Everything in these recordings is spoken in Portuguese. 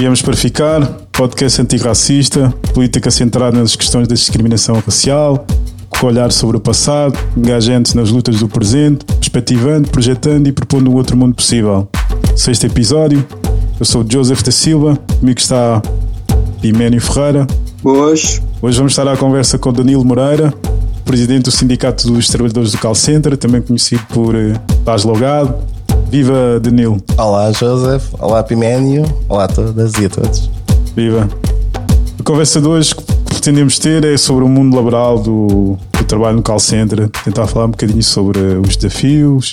Viemos para ficar, podcast antirracista, política centrada nas questões da discriminação racial, com olhar sobre o passado, engajante nas lutas do presente, perspectivando, projetando e propondo um outro mundo possível. Sexto episódio, eu sou Joseph da Silva, comigo está Iménio Ferreira. Boas. Hoje vamos estar à conversa com Danilo Moreira, presidente do Sindicato dos Trabalhadores do Call Center, também conhecido por Paz Logado. Viva Danilo. Olá Joseph, olá Piménio, olá a todas e a todos. Viva. A conversa de hoje que pretendemos ter é sobre o mundo laboral do, do trabalho no call center, tentar falar um bocadinho sobre os desafios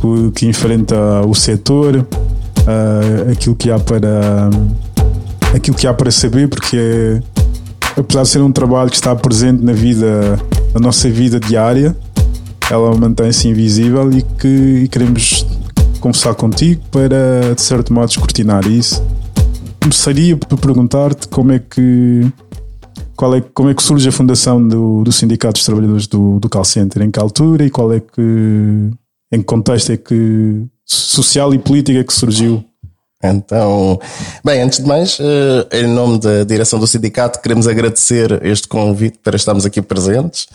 que, que enfrenta o setor, uh, aquilo que há para aquilo que há para saber, porque é, apesar de ser um trabalho que está presente na vida, na nossa vida diária, ela mantém-se invisível e que e queremos conversar contigo para, de certo modo, descortinar isso. Começaria por perguntar-te como é que qual é, como é que surge a fundação do, do Sindicato dos Trabalhadores do, do Call Center, em que altura e qual é que em que contexto é que social e política é que surgiu? Então, bem, antes de mais, em nome da direção do sindicato, queremos agradecer este convite para estarmos aqui presentes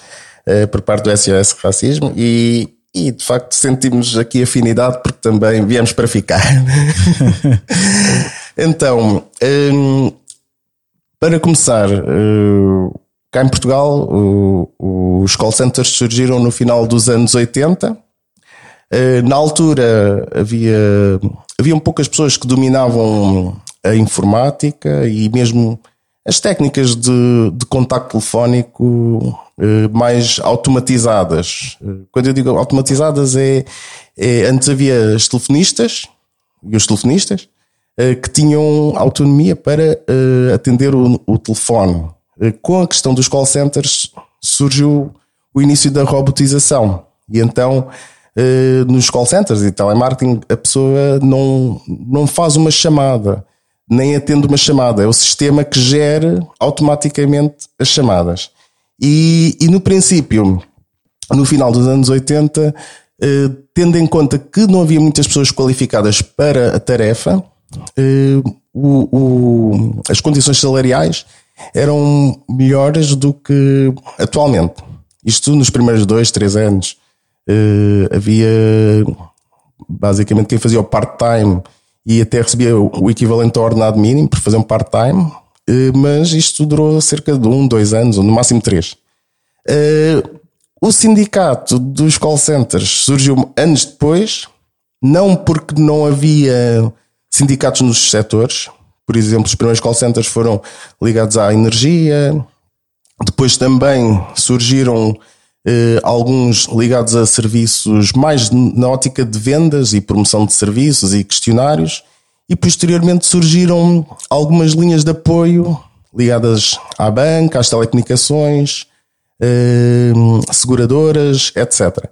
por parte do SOS Racismo e, e de facto sentimos aqui afinidade porque também viemos para ficar. então, um, para começar, uh, cá em Portugal, uh, os call centers surgiram no final dos anos 80. Uh, na altura havia, haviam poucas pessoas que dominavam a informática e mesmo as técnicas de, de contacto telefónico mais automatizadas. Quando eu digo automatizadas, é, é antes havia as telefonistas e os telefonistas que tinham autonomia para atender o, o telefone. Com a questão dos call centers surgiu o início da robotização e então nos call centers e telemarketing a pessoa não, não faz uma chamada nem atende uma chamada, é o sistema que gera automaticamente as chamadas. E, e no princípio, no final dos anos 80, eh, tendo em conta que não havia muitas pessoas qualificadas para a tarefa, eh, o, o, as condições salariais eram melhores do que atualmente. Isto nos primeiros dois, três anos. Eh, havia basicamente quem fazia o part-time e até recebia o equivalente ao ordenado mínimo por fazer um part-time, mas isto durou cerca de um, dois anos, ou no máximo três. O sindicato dos call centers surgiu anos depois, não porque não havia sindicatos nos setores, por exemplo, os primeiros call centers foram ligados à energia, depois também surgiram eh, alguns ligados a serviços mais na ótica de vendas e promoção de serviços e questionários, e posteriormente surgiram algumas linhas de apoio ligadas à banca, às telecomunicações, eh, seguradoras, etc.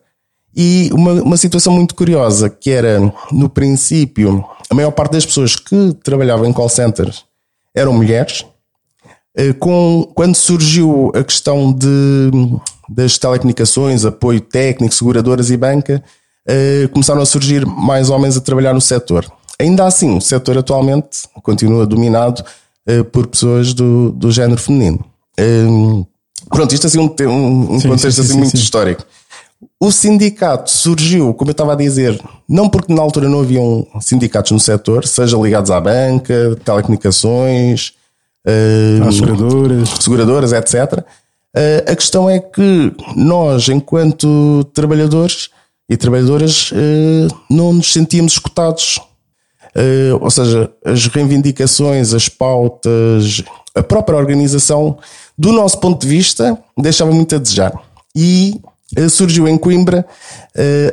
E uma, uma situação muito curiosa que era, no princípio, a maior parte das pessoas que trabalhavam em call centers eram mulheres. Eh, com, quando surgiu a questão de das telecomunicações, apoio técnico, seguradoras e banca, uh, começaram a surgir mais homens a trabalhar no setor. Ainda assim, o setor atualmente continua dominado uh, por pessoas do, do género feminino. Um, pronto, isto é assim um, um, um sim, contexto sim, assim sim, muito histórico. O sindicato surgiu, como eu estava a dizer, não porque na altura não haviam sindicatos no setor, seja ligados à banca, telecomunicações, uh, seguradoras. seguradoras, etc. Uh, a questão é que nós, enquanto trabalhadores e trabalhadoras, uh, não nos sentíamos escutados. Uh, ou seja, as reivindicações, as pautas, a própria organização, do nosso ponto de vista, deixava muito a desejar. E surgiu em Coimbra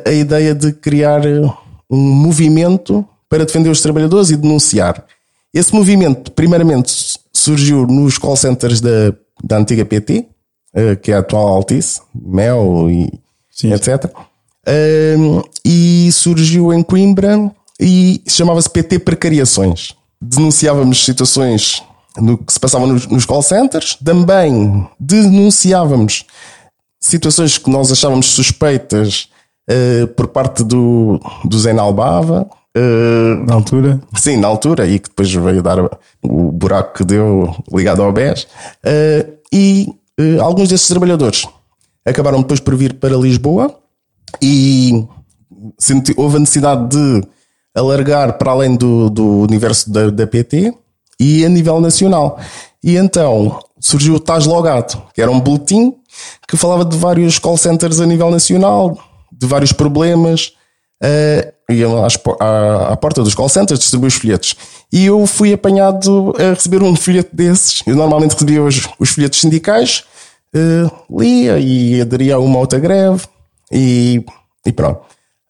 a ideia de criar um movimento para defender os trabalhadores e denunciar. Esse movimento, primeiramente, surgiu nos call centers da, da antiga PT, eh, que é a atual Altice, Mel e Sim. etc. Um, e surgiu em Coimbra e chamava-se PT Precariações. Denunciávamos situações no que se passava nos, nos call centers, também denunciávamos situações que nós achávamos suspeitas uh, por parte do, do Zen Albava Uh, na altura? Sim, na altura, e que depois veio dar o buraco que deu ligado ao BES. Uh, e alguns desses trabalhadores acabaram depois por vir para Lisboa e houve a necessidade de alargar para além do, do universo da, da PT e a nível nacional. E então surgiu o TAS Logado, que era um boletim que falava de vários call centers a nível nacional, de vários problemas, uh, iam às, à, à, porta dos call centers distribuir os folhetos. E eu fui apanhado a receber um folheto desses. Eu normalmente recebia os, os folhetos sindicais, uh, lia e aderia a uma outra greve e, e pronto.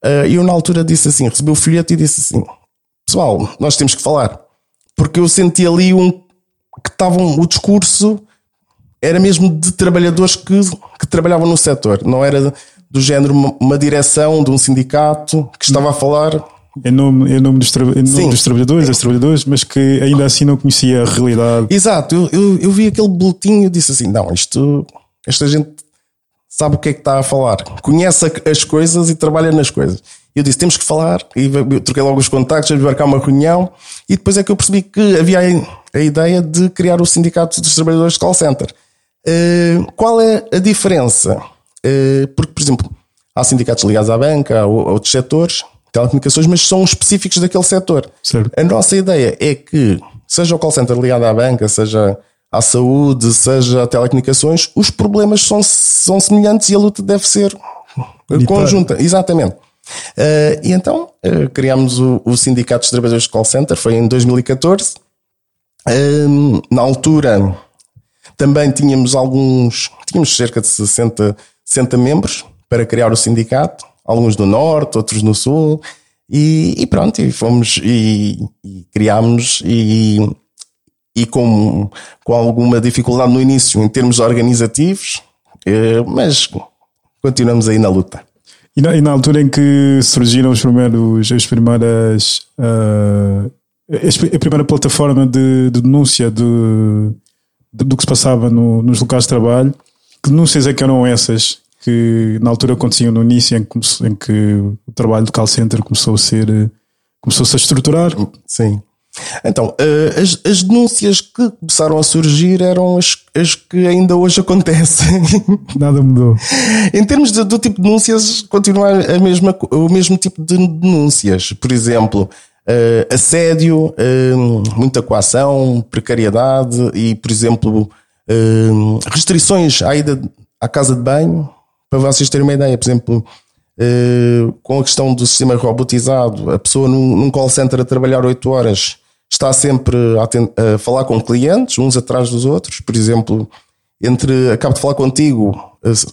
Uh, eu na altura disse assim, recebi o folheto e disse assim, pessoal, nós temos que falar. Porque eu senti ali um que estavam, o discurso era mesmo de trabalhadores que, que trabalhavam no setor, não era do género uma, direção de um sindicato que estava a falar em nome, em nome, dos, em nome dos trabalhadores, das trabalhadoras, mas que ainda assim não conhecia a realidade. Exato, eu, eu, eu vi aquele boletim e disse assim: não, isto, esta gente sabe o que é que está a falar, conhece as coisas e trabalha nas coisas. Eu disse: temos que falar, e troquei logo os contactos, marcar uma reunião, e depois é que eu percebi que havia a ideia de criar o Sindicato dos Trabalhadores de Call Center. Uh, qual é a diferença? Uh, porque, por exemplo, há sindicatos ligados à banca, a outros setores, telecomunicações, mas são específicos daquele setor. Certo. A nossa ideia é que, seja o call center ligado à banca, seja à saúde, seja a telecomunicações, os problemas são, são semelhantes e a luta deve ser conjunta. Exatamente. Uh, e então uh, criámos o, o Sindicato dos Trabalhadores de Call Center, foi em 2014. Uh, na altura também tínhamos alguns, tínhamos cerca de 60, 60 membros para criar o sindicato, alguns do Norte, outros no Sul, e, e pronto, e fomos e, e criámos e, e com, com alguma dificuldade no início em termos organizativos, eh, mas continuamos aí na luta. E na, e na, altura em que surgiram os primeiros, as primeiras, uh, a primeira plataforma de, de denúncia de, de, do que se passava no, nos locais de trabalho, que denúncias é que eram essas que na altura aconteciam no início em que, em que o trabalho do call center começou a ser começou-se a estruturar? Sim. Então, uh, as, as, denúncias que começaram a surgir eram as, as que ainda hoje acontecem. Nada mudou. em termos de, do tipo de denúncias, continua a mesma, o mesmo tipo de denúncias. Por exemplo, uh, assédio, uh, muita coação, precariedade e, por exemplo, restrições à ida à casa de banho. Para vocês terem uma ideia, por exemplo, Uh, com a questão do sistema robotizado, a pessoa num, num, call center a trabalhar 8 horas está sempre a, a, falar com clientes, uns atrás dos outros. Por exemplo, entre acabo de falar contigo,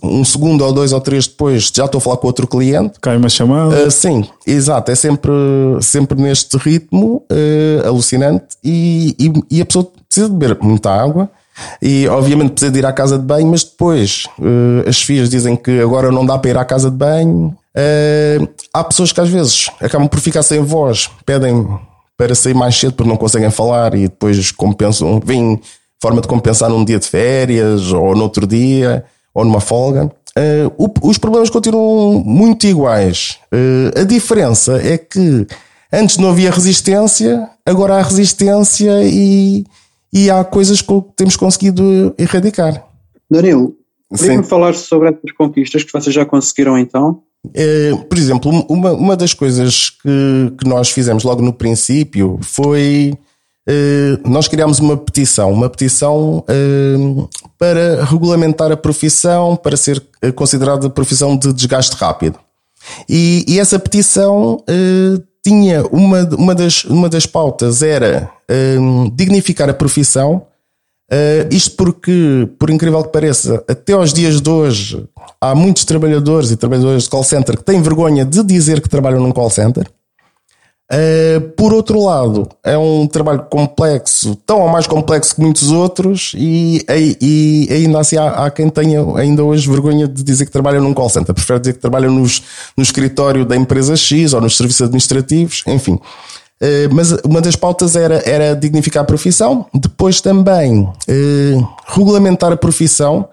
um segundo ou dois ou três depois já estou a falar com outro cliente. Cai uma chamada. Uh, sim, exato. É sempre, sempre neste ritmo uh, alucinante e, e, e, a pessoa precisa beber muita água. E obviamente precisa de ir à casa de banho, mas depois uh, as filhas dizem que agora não dá para ir à casa de banho. há pessoas que às vezes acabam por ficar sem voz, pedem para sair mais cedo porque não conseguem falar e depois compensam, vêm forma de compensar num dia de férias ou no outro dia ou numa folga. Uh, o, os problemas continuam muito iguais. Uh, a diferença é que antes não havia resistência, agora há resistência e, e há coisas que temos conseguido erradicar. Danilo, poderia-me falar sobre essas conquistas que vocês já conseguiram então? Eh, por exemplo, uma, uma das coisas que, que nós fizemos logo no princípio foi eh, nós criámos uma petição, uma petição eh, para regulamentar a profissão, para ser considerada profissão de desgaste rápido. E, e essa petição tinha uma, uma, das, uma das pautas era dignificar a profissão Uh, isto porque, por incrível que pareça, até aos dias de hoje há muitos trabalhadores e trabalhadoras de call center que têm vergonha de dizer que trabalham num call center. Uh, por outro lado, é um trabalho complexo, tão ou mais complexo que muitos outros, e, e, e ainda assim há, há, quem tenha ainda hoje vergonha de dizer que trabalha num call center. Prefere dizer que trabalha nos, no escritório da empresa X ou nos serviços administrativos, enfim. Eh, mas uma das pautas era, era dignificar a profissão, depois também eh, regulamentar a profissão,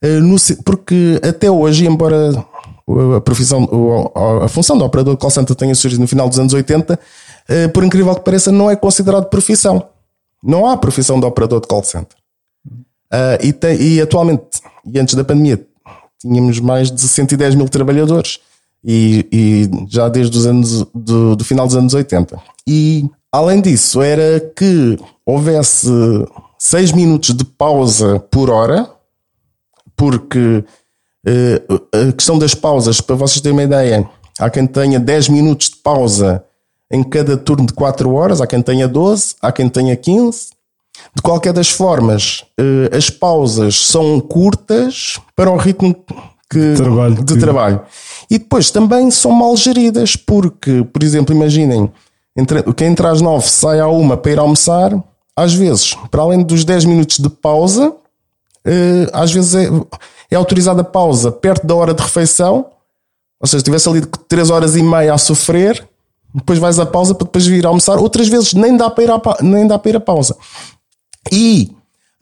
no, porque até hoje, embora a profissão, a função de operador de call center tenha surgido no final dos anos 80, eh, por incrível que pareça, não é considerado profissão. Não há profissão de operador de call center. Uh, e, e, atualmente, e antes da pandemia, tínhamos mais de 110 mil trabalhadores. E, e já desde os anos do, do, final dos anos 80. E além disso, era que houvesse 6 minutos de pausa por hora, porque a questão das pausas, para vocês terem uma ideia, há quem tenha 10 minutos de pausa em cada turno de 4 horas, há quem tenha 12, há quem tenha 15. De qualquer das formas, uh, as pausas são curtas para o ritmo que, trabalho, de trabalho. E depois também são mal geridas, porque, por exemplo, imaginem, entre, quem entra às 9 sai à 1 para ir almoçar, às vezes, para além dos 10 minutos de pausa, às vezes é, é autorizada pausa perto da hora de refeição, ou seja, estivesse ali 3 horas e meia a sofrer, depois vais à pausa para depois vir almoçar, outras vezes nem dá para ir à, nem dá para ir à pausa. E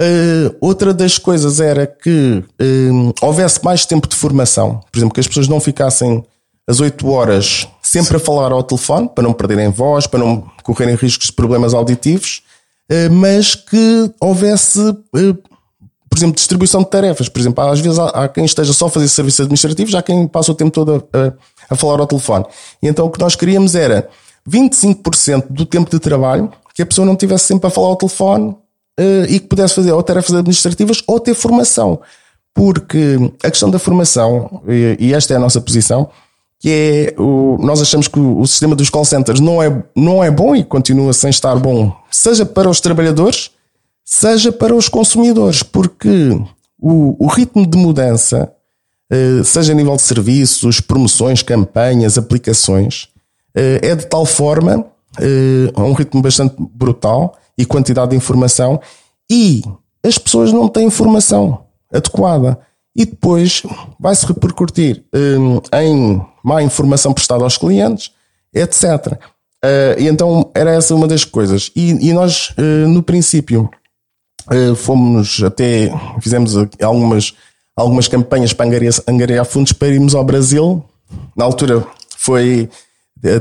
uh, outra das coisas era que uh, houvesse mais tempo de formação, por exemplo, que as pessoas não ficassem às 8 horas sempre a falar ao telefone, para não perderem voz, para não correrem riscos de problemas auditivos, uh, mas que houvesse por exemplo, distribuição de tarefas. Por exemplo, às vezes há, há quem esteja só a fazer serviços administrativos, há quem passa o tempo todo a, a, a, falar ao telefone. E então o que nós queríamos era 25% do tempo de trabalho que a pessoa não tivesse sempre a falar ao telefone uh, e que pudesse fazer ou tarefas administrativas ou ter formação. Porque a questão da formação, e, e esta é a nossa posição, que é o, nós achamos que o, o, sistema dos call centers não é, não é bom e continua sem estar bom, seja para os trabalhadores, seja para os consumidores, porque o, o ritmo de mudança, uh, seja a nível de serviços, promoções, campanhas, aplicações, uh, é de tal forma, a um ritmo bastante brutal e quantidade de informação, e as pessoas não têm informação adequada. E depois vai-se repercutir em má informação prestada aos clientes, etc. E então era essa uma das coisas. E, e nós, no princípio, fomos até, fizemos algumas, algumas campanhas para angariar, angariar fundos para irmos ao Brasil. Na altura foi,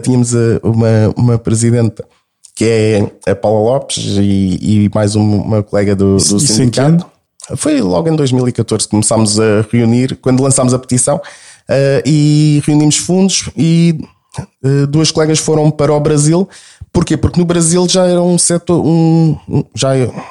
tínhamos uma, uma presidenta que é a Paula Lopes e, e mais uma colega do, do sindicato. Foi logo em 2014 que começámos a reunir, quando lançámos a petição, uh, e reunimos fundos e uh, duas colegas foram para o Brasil. Porquê? Porque no Brasil já era um setor, um, já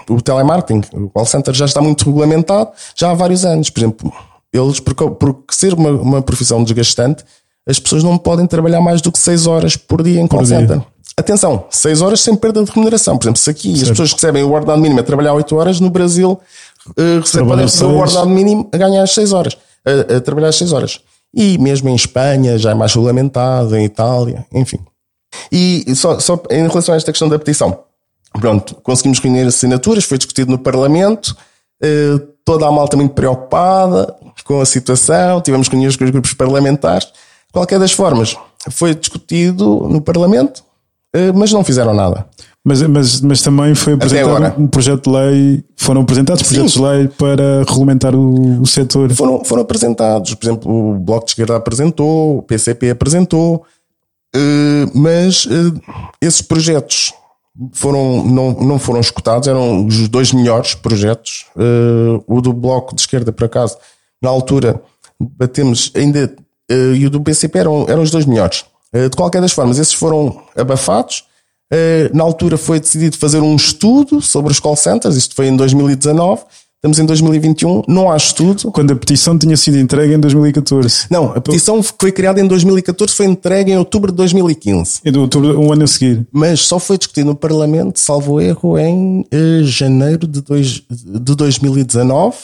o telemarketing, o call center já está muito regulamentado, já há vários anos. Por exemplo, eles, porque, porque ser uma, uma profissão desgastante, as pessoas não podem trabalhar mais do que 6 horas por dia em call por center. Dia. Atenção, 6 horas sem perda de remuneração. Por exemplo, se aqui certo. as pessoas recebem o ordenado mínimo a trabalhar 8 horas, no Brasil uh, recebem o ordenado mínimo a ganhar as 6 horas, a, a trabalhar as 6 horas. E mesmo em Espanha já é mais regulamentado, em Itália, enfim. E só, só em relação a esta questão da petição, pronto, conseguimos reunir assinaturas, foi discutido no Parlamento, uh, toda a malta muito preocupada com a situação, tivemos reuniões com os grupos parlamentares. De qualquer das formas, foi discutido no Parlamento, eh, mas não fizeram nada. Mas, mas, mas também foi apresentado um projeto de lei, foram apresentados Sim. projetos de lei para regulamentar o, o setor. Foram, foram apresentados, por exemplo, o Bloco de Esquerda apresentou, o PCP apresentou, eh, mas eh, esses projetos foram, não, não foram escutados, eram os dois melhores projetos. O do Bloco de Esquerda, por acaso, na altura, batemos ainda, e o do PCP eram, eram os dois melhores. Eh, de qualquer das formas, esses foram abafados. Eh, na altura foi decidido fazer um estudo sobre os call centers, isto foi em 2019. Estamos em 2021, não há estudo. Quando a petição tinha sido entregue em 2014. Não, a petição foi criada em 2014, foi entregue em outubro de 2015. E de outubro, um ano a seguir. Mas só foi discutido no Parlamento, salvo erro, em uh, janeiro de, dois, de 2019.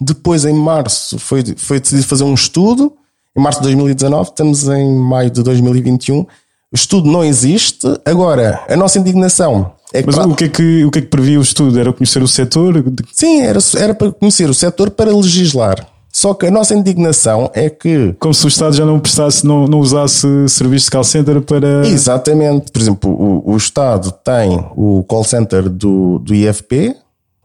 Depois, em março, foi, foi decidido fazer um estudo em março de 2019, estamos em maio de 2021. O estudo não existe. Agora, a nossa indignação é. Mas para... o, que é que, o que é que previa o estudo? Era conhecer o setor? Sim, era, era para conhecer o setor para legislar. Só que a nossa indignação é que. Como se o Estado já não prestasse, não, não usasse serviços de call center para. Exatamente. Por exemplo, o, o Estado tem o call center do, do IFP,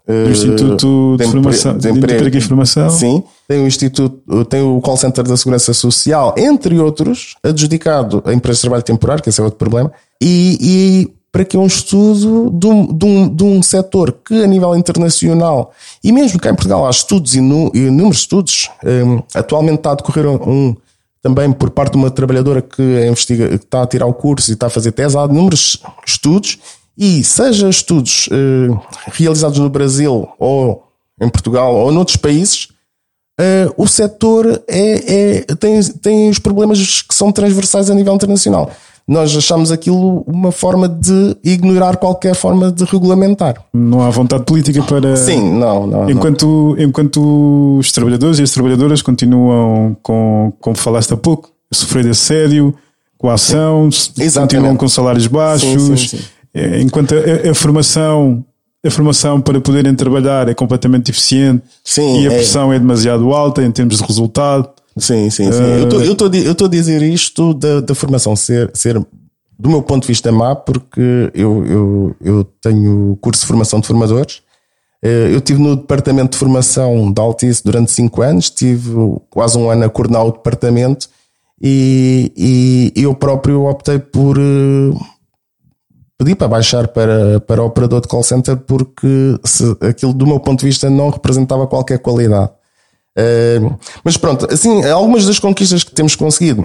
do Instituto de, de, Formação, de, de Emprego e Formação. Sim, tem o Instituto, tem o Call Center da Segurança Social, entre outros, adjudicado a empresas de trabalho temporário, que esse é outro problema, e, e para que é um estudo de um, de, um, de um setor que a nível internacional, e mesmo cá em Portugal há estudos e inúmeros estudos, um, atualmente está a decorrer um, também por parte de uma trabalhadora que, investiga, que está a tirar o curso e está a fazer tese, há inúmeros estudos, e seja estudos uh, realizados no Brasil ou em Portugal ou noutros países, uh, o setor é, é, tem, tem os problemas que são transversais a nível internacional nós achamos aquilo uma forma de ignorar qualquer forma de regulamentar. Não há vontade política para. Sim, não. não enquanto, não. enquanto os trabalhadores e as trabalhadoras continuam, com, como falaste há pouco, a sofrer de assédio, com a ação, continuam com salários baixos, sim, sim, sim. É, enquanto a, a, formação. A formação para poderem trabalhar é completamente deficiente e a é. pressão é demasiado alta em termos de resultado. Sim, sim, sim. Uh... Eu estou a dizer isto da, da formação ser, ser, do meu ponto de vista, má, porque eu, eu, eu tenho curso de formação de formadores. Eh, eu estive no departamento de formação da Altice durante 5 anos, tive quase um ano a coordenar o departamento e, e eu próprio optei por uh, pedir para baixar para, para operador de call center porque se, aquilo, do meu ponto de vista, não representava qualquer qualidade. Uh, mas pronto, assim, algumas das conquistas que temos conseguido.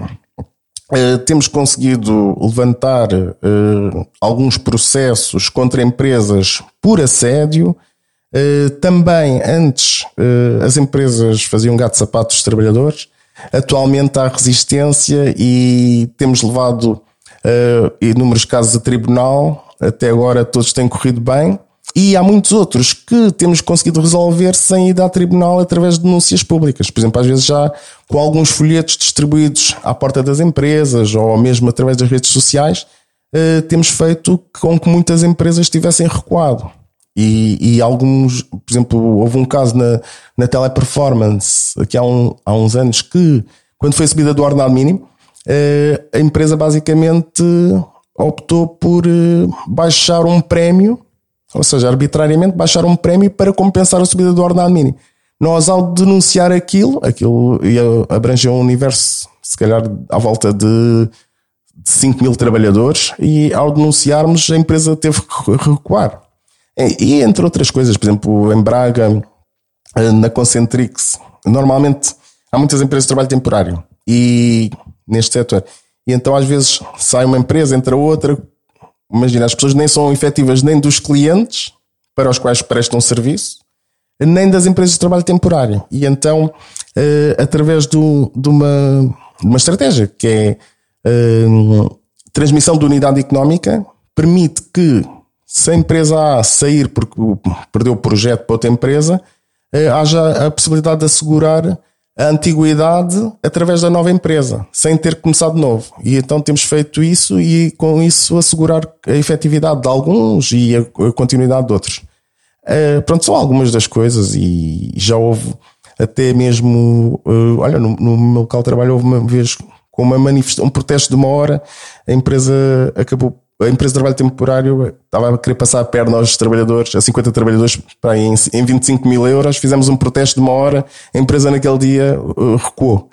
Uh, temos conseguido levantar uh, alguns processos contra empresas por assédio. também antes as empresas faziam gato sapatos dos trabalhadores. Atualmente há resistência e temos levado inúmeros casos a tribunal. Até agora todos têm corrido bem. E há muitos outros que temos conseguido resolver sem ir a tribunal através de denúncias públicas. Por exemplo, às vezes já com alguns folhetos distribuídos à porta das empresas ou mesmo através das redes sociais, eh, temos feito com que muitas empresas tivessem recuado. E, e, alguns, por exemplo, houve um caso na, na Teleperformance aqui há, um, há uns anos que, quando foi subida do ordenado mínimo, eh, a empresa basicamente optou por eh, baixar um prémio ou seja, arbitrariamente baixaram um prémio para compensar a subida do ordenado mínimo. Nós, ao denunciar aquilo, aquilo ia abranger um universo, se calhar, à volta de 5 mil trabalhadores, e ao denunciarmos, a empresa teve que recuar. E, entre outras coisas, por exemplo, em Braga, na Concentrix, normalmente há muitas empresas de trabalho temporário e neste setor. E então, às vezes, sai uma empresa, entra outra, Imagina, as pessoas nem são efetivas nem dos clientes para os quais prestam serviço, nem das empresas de trabalho temporário. E então, uh, através do, de, uma, de uma estratégia que é uh, transmissão de unidade económica, permite que se a empresa A sair porque perdeu o projeto para outra empresa, uh, haja a possibilidade de assegurar a antiguidade através da nova empresa, sem ter começado de novo. E então temos feito isso e com isso assegurar a efetividade de alguns e a continuidade de outros. Uh, pronto, são algumas das coisas e já houve até mesmo, uh, olha, no, no meu local de trabalho houve uma vez com uma manifestação, um protesto de uma hora, a empresa acabou a empresa de trabalho temporário estava a querer passar a perna aos trabalhadores, a 50 trabalhadores, para em, em 25 mil euros. Fizemos um protesto de uma hora, a empresa naquele dia uh, recuou.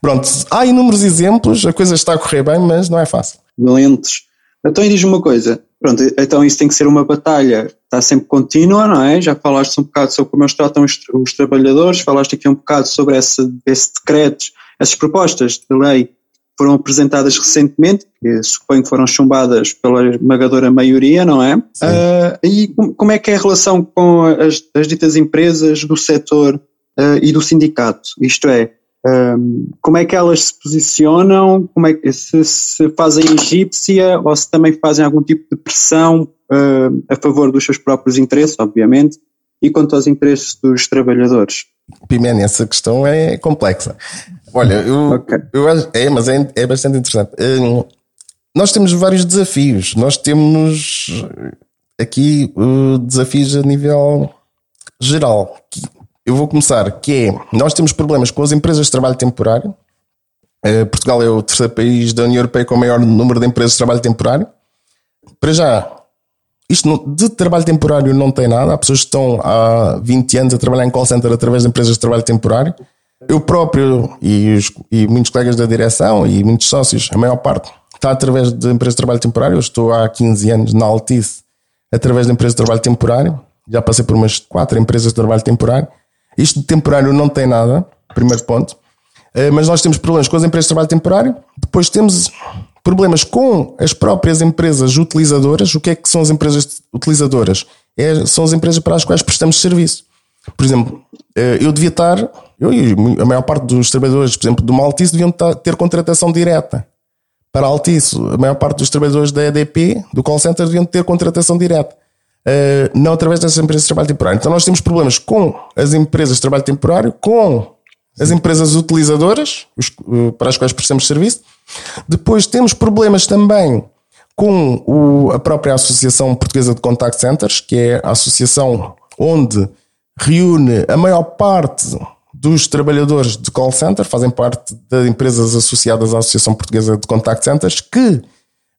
Pronto, há inúmeros exemplos, a coisa está a correr bem, mas não é fácil. Valentes. Então, diz-me uma coisa: pronto, então isso tem que ser uma batalha, está sempre contínua, não é? Já falaste um bocado sobre como eles tratam os, os trabalhadores, falaste aqui um bocado sobre esse, esse decreto, essas propostas de lei foram apresentadas recentemente, que suponho que foram chumbadas pela esmagadora maioria, não é? Uh, e como é que é a relação com as, as ditas empresas do setor uh, e do sindicato? Isto é, um, como é que elas se posicionam, como é que se, se fazem egípcia ou se também fazem algum tipo de pressão uh, a favor dos seus próprios interesses, obviamente, e quanto aos interesses dos trabalhadores? Pimene, essa questão é complexa. Olha, eu, okay. eu acho, é, mas é, é bastante interessante. Hum, nós temos vários desafios. Nós temos aqui uh, desafios a nível geral. Eu vou começar, que é, nós temos problemas com as empresas de trabalho temporário. Uh, Portugal é o terceiro país da União Europeia com o maior número de empresas de trabalho temporário. Para já, isto de trabalho temporário não tem nada. Há pessoas que estão há 20 anos a trabalhar em call center através de empresas de trabalho temporário. Eu próprio e, os, e muitos colegas da direção e muitos sócios, a maior parte, está através de empresas de trabalho temporário. Eu estou há 15 anos na Altice através de empresas de trabalho temporário. Já passei por umas quatro empresas de trabalho temporário. Isto de temporário não tem nada, primeiro ponto. Eh, mas nós temos problemas com as empresas de trabalho temporário. Depois temos problemas com as próprias empresas utilizadoras. O que é que são as empresas utilizadoras? É, são as empresas para as quais prestamos serviço. Por exemplo, eh, eu devia estar, eu e a maior parte dos trabalhadores, por exemplo, do Maltice, deviam ter contratação direta. Para a Altice, a maior parte dos trabalhadores da EDP, do call center, deviam ter contratação direta. Uh, não através dessas empresas de trabalho temporário. Então nós temos problemas com as empresas de trabalho temporário, com as empresas utilizadoras, os, uh, para as quais prestamos serviço. Depois temos problemas também com o, a própria Associação Portuguesa de Contact Centers, que é a associação onde reúne a maior parte dos trabalhadores de call center, fazem parte de empresas associadas à Associação Portuguesa de Contact Centers, que,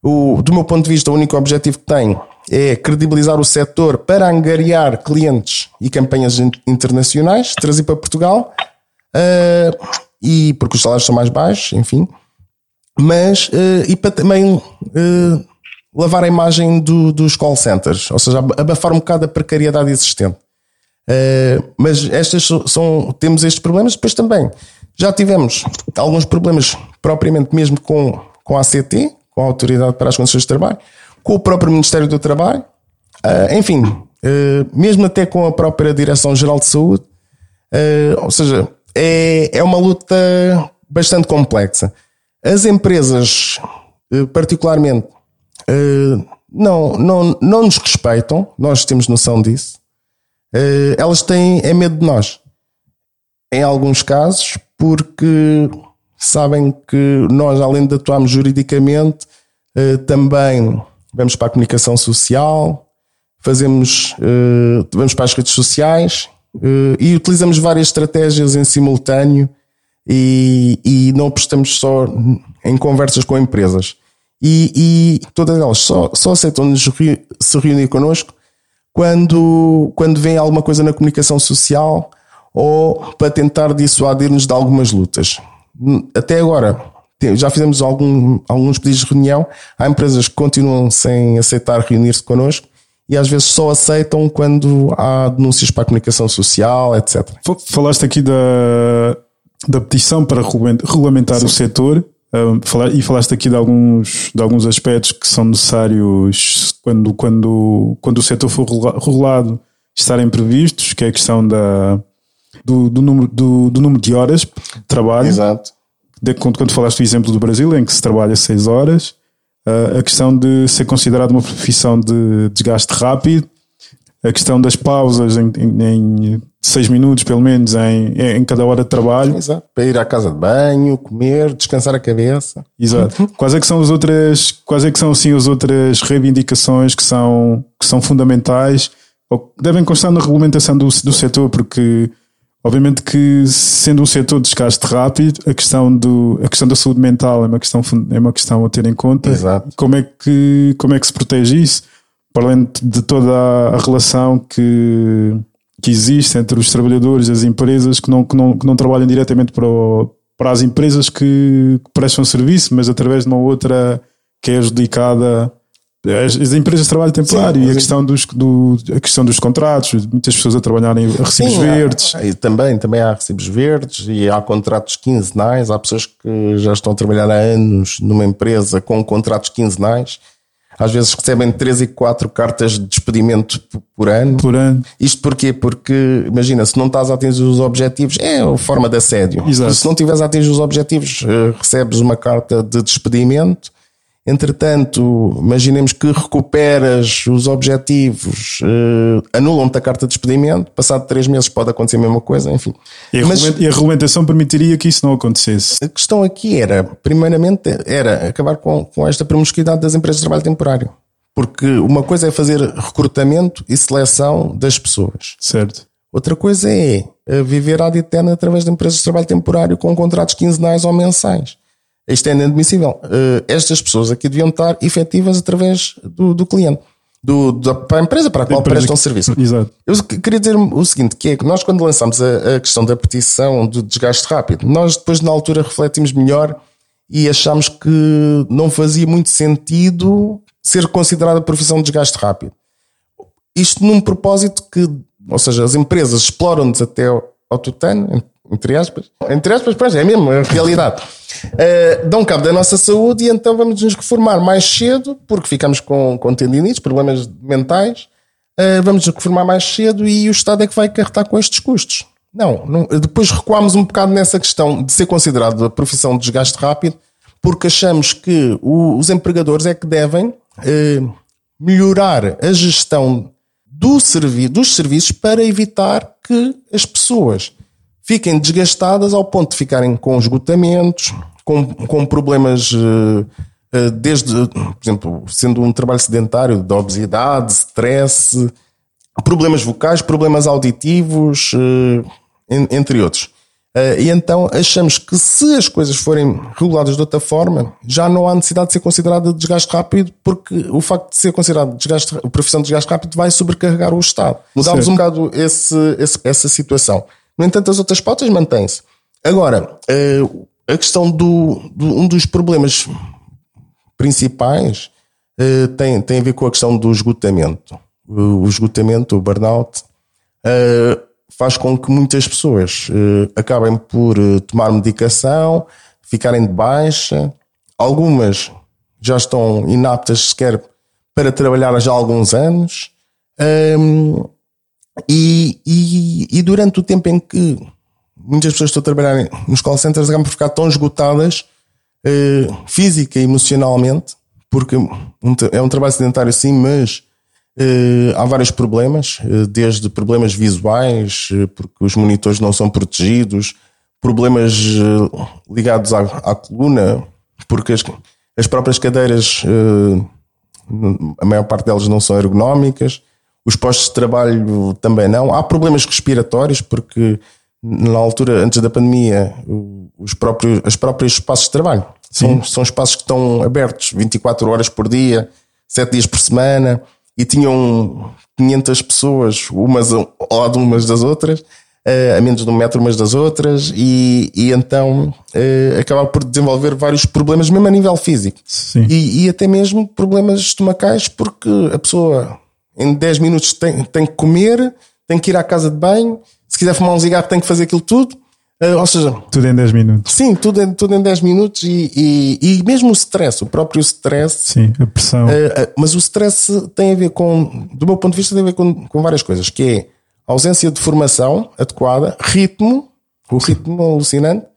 o, do meu ponto de vista, o único objetivo que tem é credibilizar o setor para angariar clientes e campanhas internacionais, trazer para Portugal, uh, e porque os salários são mais baixos, enfim, mas uh, e para também uh, lavar a imagem do, dos call centers, ou seja, abafar um bocado a precariedade existente. Mas estas são, temos estes problemas, depois também já tivemos alguns problemas propriamente mesmo com, com a ACT, com a Autoridade para as Condições de Trabalho, com o próprio Ministério do Trabalho, uh, enfim, uh, mesmo até com a própria Direção-Geral de Saúde. Uh, ou seja, é, é uma luta bastante complexa. As empresas, particularmente, não, não, não nos respeitam, nós temos noção disso. Elas têm é medo de nós. Em alguns casos, porque sabem que nós, além de atuarmos juridicamente, também vamos para a comunicação social, fazemos, uh, vamos para as redes sociais e utilizamos várias estratégias em simultâneo e, e não apostamos só em conversas com empresas. E, e todas elas só, só aceitam se reunir connosco quando, quando vem alguma coisa na comunicação social ou para tentar dissuadir-nos de algumas lutas. Até agora, já fizemos algum, alguns pedidos de reunião. Há empresas que continuam sem aceitar reunir-se connosco e às vezes só aceitam quando há denúncias para a comunicação social, etc. Falaste aqui da, da petição para regulamentar Sim. o setor e falaste aqui de alguns, de alguns aspectos que são necessários quando, quando, quando o setor for regulado estarem previstos, que é a questão da, do, do, número, do, do número de horas de trabalho. Exato de, quando, quando falaste do exemplo do Brasil, em que se trabalha 6 horas, uh, a questão de ser considerado uma profissão de desgaste rápido, a questão das pausas em, em, em seis minutos, pelo menos, em, em cada hora de trabalho. Exato. Para ir à casa de banho, comer, descansar a cabeça. Exato. Quais é que são as outras, quais é que são assim as outras reivindicações que são, que são fundamentais ou devem constar na regulamentação do, do setor, porque Obviamente que sendo um setor de desgaste rápido, a questão, do, a questão da saúde mental é uma questão, é uma questão a ter em conta. Exato. Como é que, como é que se protege isso? Para além de toda a relação que, que existe entre os trabalhadores e as empresas que não, que não, que não trabalham diretamente para, o, para as empresas que prestam serviço, mas através de uma outra que é adjudicada as, as empresas de trabalho temporário Sim, e a questão, dos, do, a questão dos contratos, muitas pessoas a trabalharem a recibos Sim, verdes. Há, e também, também há recibos verdes e há contratos quinzenais. Há pessoas que já estão a trabalhar há anos numa empresa com contratos quinzenais. Às vezes recebem três e quatro cartas de despedimento por ano. Por ano. Isto porquê? Porque, imagina, se não estás a atingir os objetivos, é a forma de assédio. Exato. Se não tiveres a atingir os objetivos, eh, recebes uma carta de despedimento Entretanto, imaginemos que recuperas os objetivos, uh, anulam-te a carta de despedimento, passado três meses pode acontecer a mesma coisa, enfim. E a, Mas, e a regulamentação permitiria que isso não acontecesse? A questão aqui era, primeiramente, era acabar com, com esta promiscuidade das empresas de trabalho temporário. Porque uma coisa é fazer recrutamento e seleção das pessoas. Certo. Outra coisa é eh, viver ad eterna através de empresas de trabalho temporário com contratos quinzenais ou mensais. Isto é inadmissível. Uh, estas pessoas aqui deviam estar efetivas através do, do cliente. do, da, para a empresa para a qual prestam que- serviço. Exato. Eu queria dizer o seguinte, que é que nós quando lançámos a, a questão da petição do desgaste rápido, nós depois na altura refletimos melhor e achámos que não fazia muito sentido ser considerada profissão de desgaste rápido. Isto num propósito que, ou seja, as empresas exploram-nos até ao, ao tutano, entre aspas, entre aspas, é mesmo, é a realidade. Eh, dão cabo da nossa saúde e então vamos nos reformar mais cedo, porque ficamos com, com tendinites, problemas mentais, Uh, vamos reformar mais cedo e o Estado é que vai carregar com estes custos. Não, não, depois recuámos um bocado nessa questão de ser considerado a profissão de desgaste rápido, porque achamos que o- os empregadores é que devem uh, melhorar a gestão do servi dos serviços para evitar que as pessoas fiquem desgastadas ao ponto de ficarem com esgotamentos, com, com problemas, eh, eh, desde, por exemplo, sendo um trabalho sedentário, de obesidade, stress, problemas vocais, problemas auditivos, eh, en- entre outros. E então achamos que se as coisas forem reguladas de outra forma, já não há necessidade de ser considerada de desgaste rápido, porque o facto de ser considerado desgaste, a profissão de desgaste rápido vai sobrecarregar o Estado. Mudámos um bocado esse, esse- essa situação. No entanto, as outras pautas mantêm-se. Agora, eh, a questão do, do- um dos problemas principais eh, tem, tem a ver com a questão do esgotamento. O, esgotamento, o burnout, eh, faz com que muitas pessoas acabem por tomar medicação, ficarem de baixa. Algumas já estão inaptas sequer para trabalhar já há alguns anos. Ahm, e, e, e durante o tempo em que muitas pessoas estão a trabalhar nos call centers acabam por ficar tão esgotadas eh, física e emocionalmente, porque é um trabalho sedentário sim, mas eh, há vários problemas, eh, desde problemas visuais, eh, porque os monitores não são protegidos, problemas eh, ligados à, à coluna, porque as, as próprias cadeiras, eh, a maior parte delas não são ergonómicas, os postos de trabalho também não. Há problemas respiratórios, porque na altura, antes da pandemia, os próprios, os próprios espaços de trabalho são, são espaços que estão abertos 24 horas por dia, 7 dias por semana, e tinham 500 pessoas, umas ao lado umas das outras, eh, a menos de um metro umas das outras, e, e então eh, acabava por desenvolver vários problemas, mesmo a nível físico. E, e até mesmo problemas estomacais, porque a pessoa em 10 minutos tem, tem que comer, tem que ir à casa de banho, se quiser fumar um cigarro tem que fazer aquilo tudo. Eh, ou seja, Tudo em 10 minutos. sim, tudo em, tudo em 10 minutos e, e, e mesmo o stress, o próprio stress. Sim, a pressão. eh, eh, mas o stress tem a ver com, do meu ponto de vista, tem a ver com, com várias coisas, que é ausência de formação adequada, ritmo, o ritmo alucinante,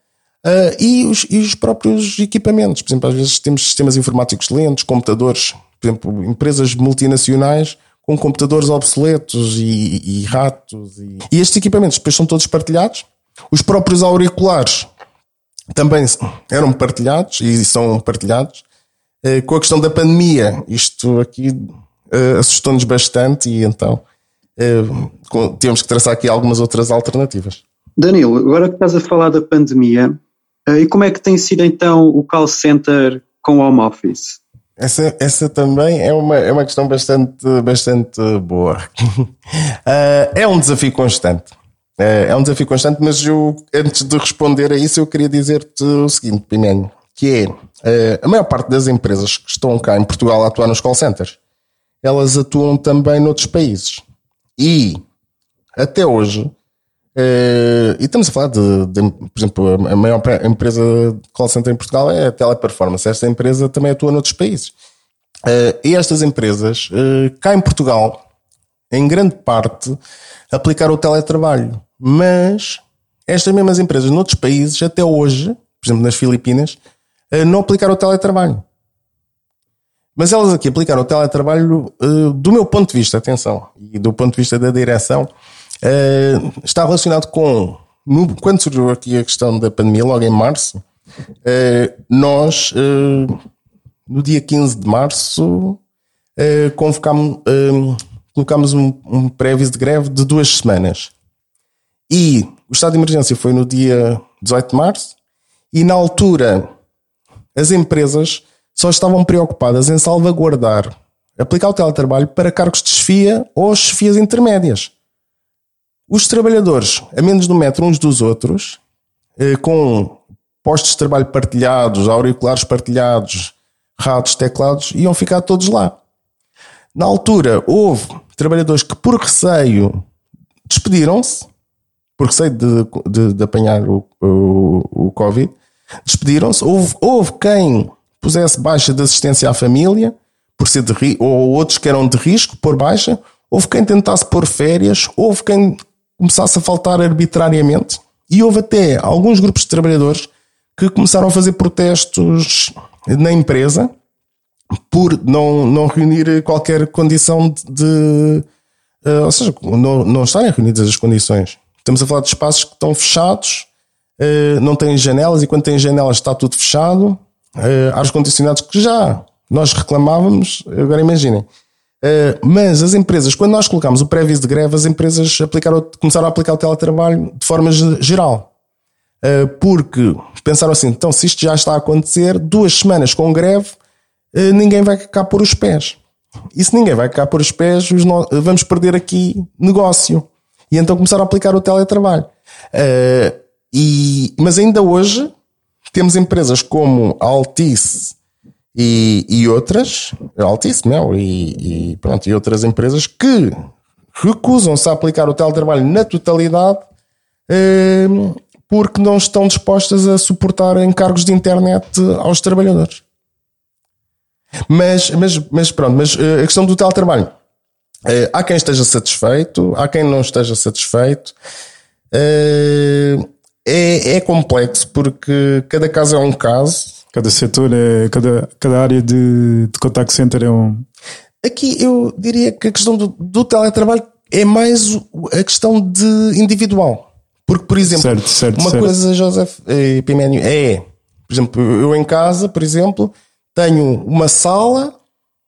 eh, e, os, e os próprios equipamentos. Por exemplo, às vezes temos sistemas informáticos lentos, computadores, por exemplo, empresas multinacionais com computadores obsoletos e, e ratos. E, e estes equipamentos depois são todos partilhados. Os próprios auriculares também eram partilhados e são partilhados. Eh, Com a questão da pandemia, isto aqui eh, assustou-nos bastante e então eh, temos que traçar aqui algumas outras alternativas. Danilo, agora que estás a falar da pandemia, e como é que tem sido então o call center com o home office? Essa, essa também é uma, é uma questão bastante, bastante boa. Ah, é um desafio constante. É é um desafio constante, mas eu, antes de responder a isso, eu queria dizer-te o seguinte, Pimenho, que é ah, a maior parte das empresas que estão cá em Portugal a atuar nos call centers, elas atuam também noutros países. E até hoje, eh, e estamos a falar de, de, por exemplo, a maior empresa de call center em Portugal é a Teleperformance. Esta empresa também atua noutros países. Eh, e estas empresas, eh, cá em Portugal, em grande parte, aplicaram o teletrabalho. Mas estas mesmas empresas noutros países, até hoje, por exemplo, nas Filipinas, não aplicaram o teletrabalho. Mas elas aqui aplicaram o teletrabalho, do meu ponto de vista, atenção, e do ponto de vista da direção, eh, está relacionado com, no- quando surgiu aqui a questão da pandemia, logo em março, eh, nós, eh, no dia 15 de março, convocámos, colocámos um, um pré-aviso de greve de duas semanas. E o estado de emergência foi no dia 18 de março, e na altura as empresas só estavam preocupadas em salvaguardar aplicar o teletrabalho para cargos de chefia ou chefias intermédias. Os trabalhadores, a menos de um metro uns dos outros, eh, com postos de trabalho partilhados, auriculares partilhados, ratos, teclados, iam ficar todos lá. Na altura, houve trabalhadores que, por receio, despediram-se, por receio de, de, de apanhar o, o, o Covid, despediram-se. Houve, houve quem pusesse baixa de assistência à família, por ser de ou outros que eram de risco, por baixa. Houve quem tentasse pôr férias, houve quem começasse a faltar arbitrariamente, e houve até alguns grupos de trabalhadores que começaram a fazer protestos na empresa por não, não reunir qualquer condição de. uh, ou seja, não, não estarem reunidas as condições. Estamos a falar de espaços que estão fechados, uh, não têm janelas, e quando têm janelas está tudo fechado. Uh, ar condicionados que já nós reclamávamos, agora imaginem. Uh, mas as empresas, quando nós colocámos o pré-aviso de greve, as empresas aplicaram, começaram a aplicar o teletrabalho de forma geral. Uh, porque pensaram assim: então, se isto já está a acontecer, duas semanas com greve, uh, ninguém vai cá pôr os pés. E se ninguém vai cá pôr os pés, vamos perder aqui negócio. E então começaram a aplicar o teletrabalho. e, mas ainda hoje temos empresas como a Altice e, e outras, altíssimo, e, e, pronto, e outras empresas que recusam-se a aplicar o teletrabalho na totalidade eh, porque não estão dispostas a suportar encargos de internet aos trabalhadores. Mas, mas, mas pronto, mas eh, a questão do teletrabalho. Eh, há quem esteja satisfeito, há quem não esteja satisfeito. Eh, é, é complexo porque cada caso é um caso Cada setor, é, cada, cada área de, de contact center é um. Aqui eu diria que a questão do, do teletrabalho é mais a questão de individual. Porque, por exemplo, certo, certo, uma certo. coisa, José eh, Pimenio, é, por exemplo, eu em casa, por exemplo, tenho uma sala,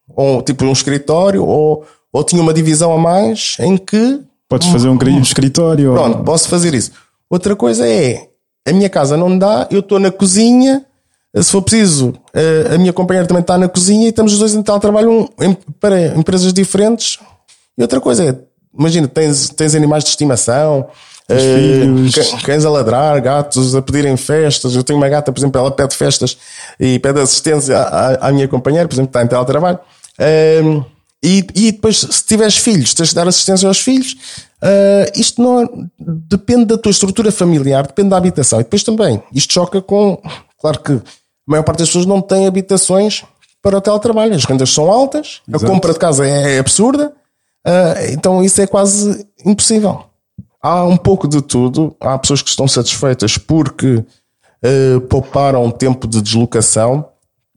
ou tipo um escritório, ou, ou tinha uma divisão a mais em que. Podes fazer um, um escritório. Pronto, ou... posso fazer isso. Outra coisa é, a minha casa não dá, eu estou na cozinha se for preciso, a minha companheira também está na cozinha e estamos os dois em teletrabalho para empresas diferentes. E outra coisa é, imagina, tens, tens animais de estimação, uh, cães a ladrar, gatos a pedirem festas. Eu tenho uma gata, por exemplo, ela pede festas e pede assistência à, à minha companheira, por exemplo, está em teletrabalho. Uh, e, e depois, se tiveres filhos, tens de dar assistência aos filhos. Uh, isto não depende da tua estrutura familiar, depende da habitação. E depois também, isto choca com, claro que maior parte das pessoas não tem habitações para o teletrabalho. As rendas são altas, Exato. a compra de casa é, é absurda, uh, então isso é quase impossível. Há um pouco de tudo. Há pessoas que estão satisfeitas porque uh, pouparam tempo de deslocação,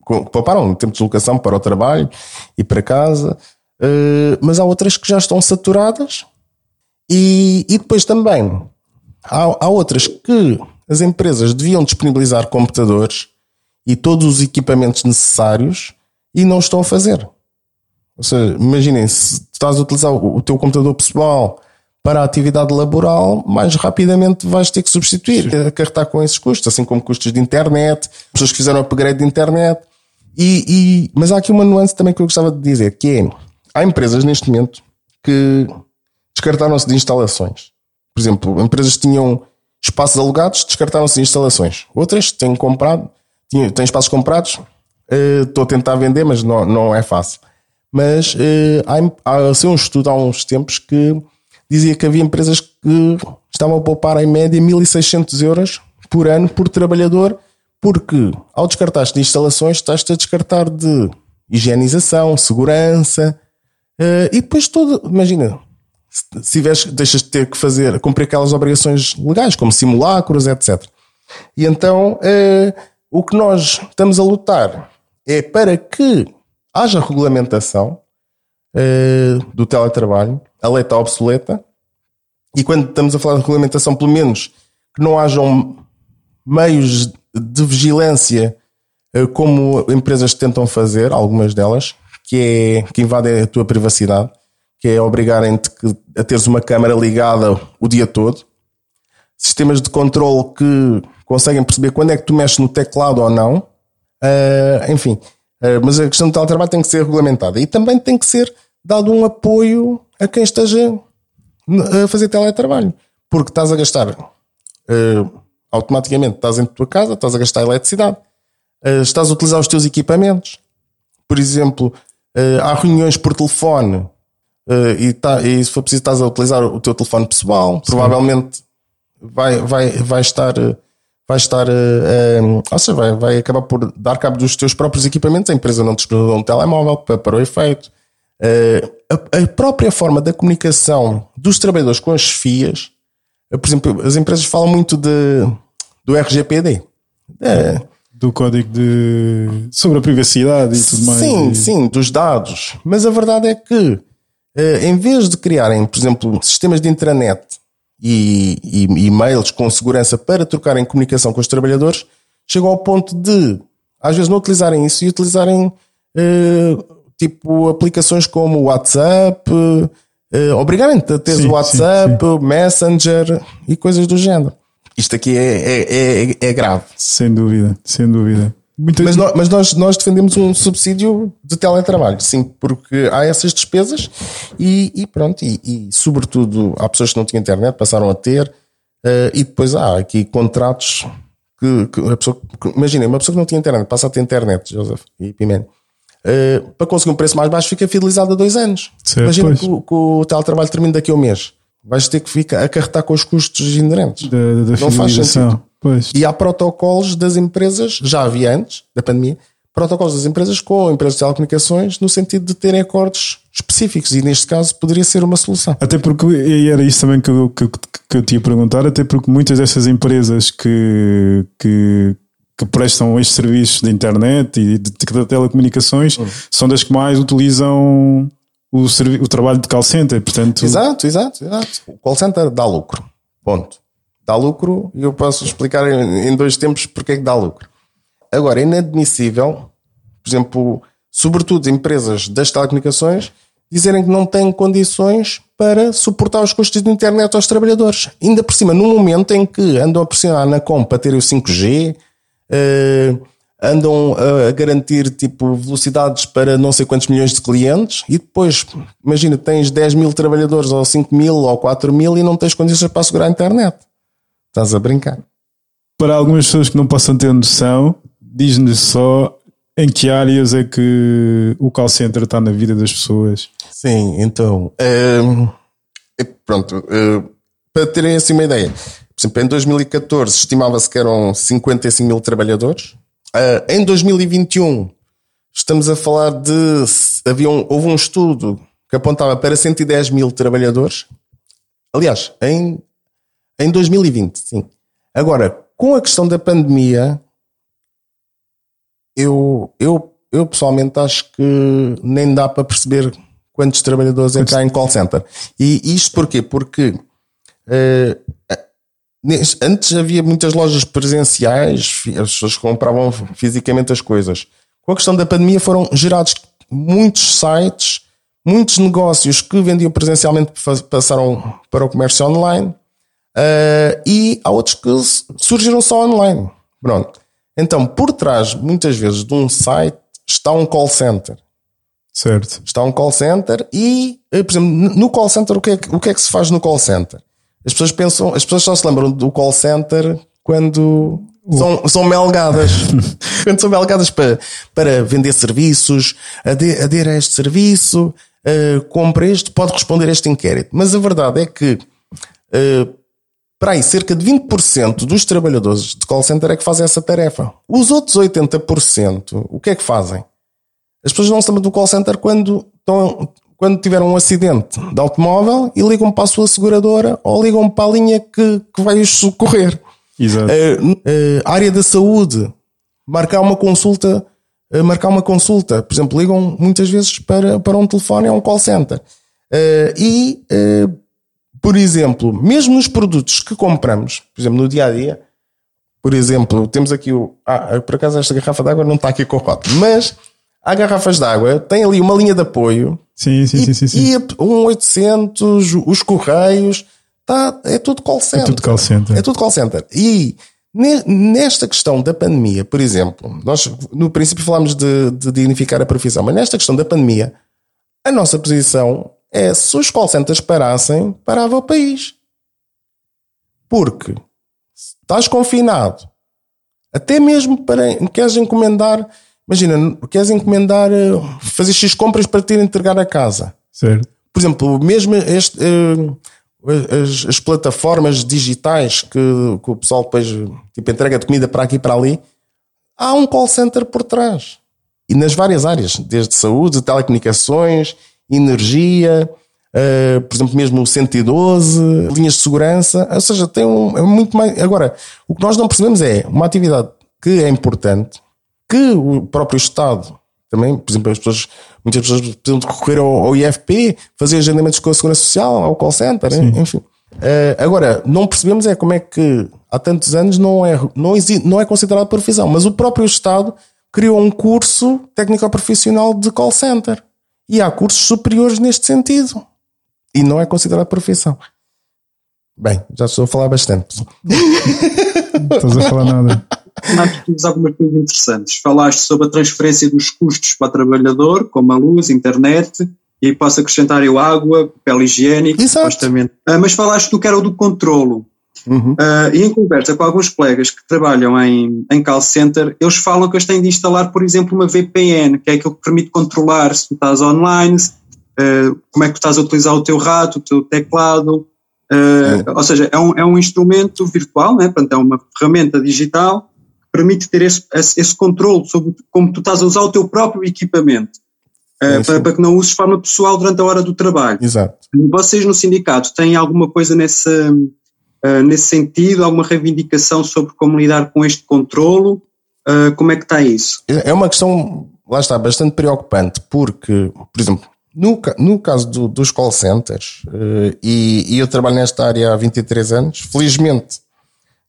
pouparam tempo de deslocação para o trabalho e para casa, uh, mas há outras que já estão saturadas. E, e depois também há, há outras que as empresas deviam disponibilizar computadores e todos os equipamentos necessários e não estão a fazer. Ou seja, imaginem, se estás a utilizar o teu computador pessoal para a atividade laboral, mais rapidamente vais ter que substituir, Sim. acarretar com esses custos, assim como custos de internet, pessoas que fizeram upgrade de internet. E, e, mas há aqui uma nuance também que eu gostava de dizer, que é, há empresas neste momento que descartaram-se de instalações. Por exemplo, empresas que tinham espaços alugados, descartaram-se de instalações. Outras têm comprado, tinha, tenho espaços comprados, uh, estou a tentar vender, mas não, não é fácil. Mas uh, há assim, um estudo há uns tempos que dizia que havia empresas que estavam a poupar em média 1600 euros por ano por trabalhador, porque ao descartar de instalações estás-te a descartar de higienização, segurança uh, e depois todo, imagina, se tiveres, deixas de ter que fazer, cumprir aquelas obrigações legais, como simulacros, etc. E então uh, o que nós estamos a lutar é para que haja regulamentação uh, do teletrabalho. A lei está obsoleta. E quando estamos a falar de regulamentação, pelo menos que não hajam meios de vigilância uh, como empresas tentam fazer, algumas delas, que, é, que invadem a tua privacidade, que é obrigarem-te a teres uma câmara ligada o dia todo. Sistemas de controle que conseguem perceber quando é que tu mexes no teclado ou não. Uh, enfim, Uh, mas a questão do teletrabalho tem que ser regulamentada e também tem que ser dado um apoio a quem esteja a fazer teletrabalho, porque estás a gastar uh, automaticamente, estás em tua casa, estás a gastar eletricidade, estás a utilizar os teus equipamentos. Por exemplo, há reuniões por telefone e, tá, e se for preciso estás a utilizar o teu telefone pessoal, Sim. provavelmente vai, vai, vai estar vai estar, uh, ou seja, vai, vai acabar por dar cabo dos teus próprios equipamentos. A empresa não te um telemóvel para, para o efeito. Uh, a, a, própria forma da comunicação dos trabalhadores com as FIAs, uh, por exemplo, as empresas falam muito de, do RGPD. do código de sobre a privacidade e tudo mais. Sim, e... sim, dos dados. Mas a verdade é que, em vez de criarem, por exemplo, sistemas de intranet e, e, e-mails com segurança para trocarem comunicação com os trabalhadores, chegou ao ponto de, às vezes, não utilizarem isso e utilizarem uh, tipo aplicações como o WhatsApp, uh, obrigadamente a ter o WhatsApp, sim, sim. Messenger e coisas do género. Isto aqui é, é, é, é grave. Sem dúvida, sem dúvida. Muito mas, nós, mas nós, nós, defendemos um subsídio de teletrabalho, sim, porque há essas despesas e, e pronto, e, e, sobretudo há pessoas que não tinham internet, passaram a ter, uh, e depois há aqui contratos que, que a pessoa, imaginem, uma pessoa que não tinha internet passa a ter internet, Joseph e Pimene, uh, para conseguir um preço mais baixo fica fidelizado a dois anos. Imagina que, que, o teletrabalho termina daqui a um mês. Vais ter que ficar a acarretar com os custos inerentes. Da, da não faz sentido. Pois. E há protocolos das empresas, já havia antes da pandemia, protocolos das empresas com empresas de telecomunicações no sentido de terem acordos específicos e neste caso poderia ser uma solução. Até porque, e era isso também que eu, que, que eu tinha a perguntar, até porque muitas dessas empresas que, que, que prestam estes serviços de internet e de, de telecomunicações uhum. são das que mais utilizam o, o trabalho de call center, portanto... Exato, exato, exato. O call center dá lucro, ponto dá lucro e eu posso explicar em dois tempos porque é que dá lucro. Agora, é inadmissível, por exemplo, sobretudo empresas das telecomunicações, dizerem que não têm condições para suportar os custos de internet aos trabalhadores. Ainda por cima, num momento em que andam a pressionar na COM para ter o 5G, uh, andam a garantir tipo velocidades para não sei quantos milhões de clientes e depois, imagina, tens 10 mil trabalhadores ou 5 mil ou 4 mil e não tens condições para assegurar a internet. Estás a brincar. Para algumas pessoas que não possam ter noção, diz-nos só em que áreas é que o call center está na vida das pessoas. Sim, então. Hum, pronto. Hum, para terem assim uma ideia. Por exemplo, em 2014 estimava-se que eram 55 mil trabalhadores. Uh, em 2021 estamos a falar de. Havia um, houve um estudo que apontava para 110 mil trabalhadores. Aliás, em em 2020, sim. Agora, com a questão da pandemia, eu, eu, eu pessoalmente acho que nem dá para perceber quantos trabalhadores é que há em call center. E isto porquê? Porque uh, antes havia muitas lojas presenciais, as pessoas compravam fisicamente as coisas. Com a questão da pandemia foram gerados muitos sites, muitos negócios que vendiam presencialmente passaram para o comércio online Uh, e há outros que surgiram só online. Pronto. Então, por trás, muitas vezes, de um site está um call center. Certo. Está um call center e, eh, por exemplo, no call center, o que, é, o que é que se faz no call center? As pessoas pensam, as pessoas só se lembram do call center quando são, são melgadas. quando são melgadas para, para vender serviços, aderir a este serviço, uh, compra este, pode responder a este inquérito. Mas a verdade é que uh, para aí, cerca de 20% dos trabalhadores de call center é que fazem essa tarefa. Os outros 80%, o que é que fazem? As pessoas não lembram do call center quando, estão, quando tiveram um acidente de automóvel e ligam para a sua seguradora ou ligam para a linha que, que vai os socorrer. Exato. Uh, uh, área da saúde, marcar uma consulta, uh, marcar uma consulta. Por exemplo, ligam muitas vezes para, para um telefone, é um call center. e por exemplo, mesmo nos produtos que compramos, por exemplo, no dia a dia, por exemplo, temos aqui o. Ah, por acaso esta garrafa de água não está aqui com o copo, mas há garrafas de água, tem ali uma linha de apoio. Sim, sim, e, sim, sim, sim. E um 800, os correios, tá, é tudo call center. É tudo call center. É tudo call center. E Nesta questão da pandemia, por exemplo, nós no princípio falámos de, de dignificar a profissão, mas nesta questão da pandemia, a nossa posição é se os call centers parassem, parava o país. Porque estás confinado, até mesmo para queres encomendar, imagina, queres encomendar, eh, fazer X compras para te entregar a casa. Certo. Por exemplo, mesmo este. Uh, as, as, plataformas digitais que, que, o pessoal depois tipo, entrega de comida para aqui e para ali, há um call center por trás. E nas várias áreas, desde saúde, telecomunicações, energia, uh, por exemplo, mesmo o 112, linhas de segurança, ou seja, tem um, é muito mais. Agora, o que nós não percebemos é uma atividade que é importante, que o próprio Estado também, por exemplo, as pessoas, muitas pessoas precisam de recorrer ao, ao, IFP, fazer agendamentos com a Segurança Social, ao call center, Sim. enfim. Uh, agora, não percebemos é como é que há tantos anos não é, não, existe, não é considerado profissão, mas o próprio Estado criou um curso técnico-profissional de call center. E há cursos superiores neste sentido. E não é considerado profissão. Bem, já estou a falar bastante. não estás a falar nada nós algumas coisas interessantes. Falaste sobre a transferência dos custos para o trabalhador, como a luz, internet, e posso acrescentar eu água, papel higiênico, Exato. supostamente. Uh, mas falaste do que era o do controlo. Uhum. Uh, e em conversa com alguns colegas que trabalham em, em call center, eles falam que eles têm de instalar, por exemplo, uma VPN, que é aquilo que permite controlar se tu estás online, uh, como é que tu estás a utilizar o teu rato, o teu teclado. Uh, é. Ou seja, é um, é um instrumento virtual, né? Portanto, é uma ferramenta digital permite ter esse, esse controle sobre como tu estás a usar o teu próprio equipamento. Uh, para, para, que não uses de forma pessoal durante a hora do trabalho. Exato. Vocês no sindicato têm alguma coisa nesse, uh, nesse sentido, alguma reivindicação sobre como lidar com este controlo? Uh, como é que está isso? É uma questão, lá está, bastante preocupante, porque, por exemplo, no, no caso do, dos call centers, e, e eu trabalho nesta área há 23 anos, felizmente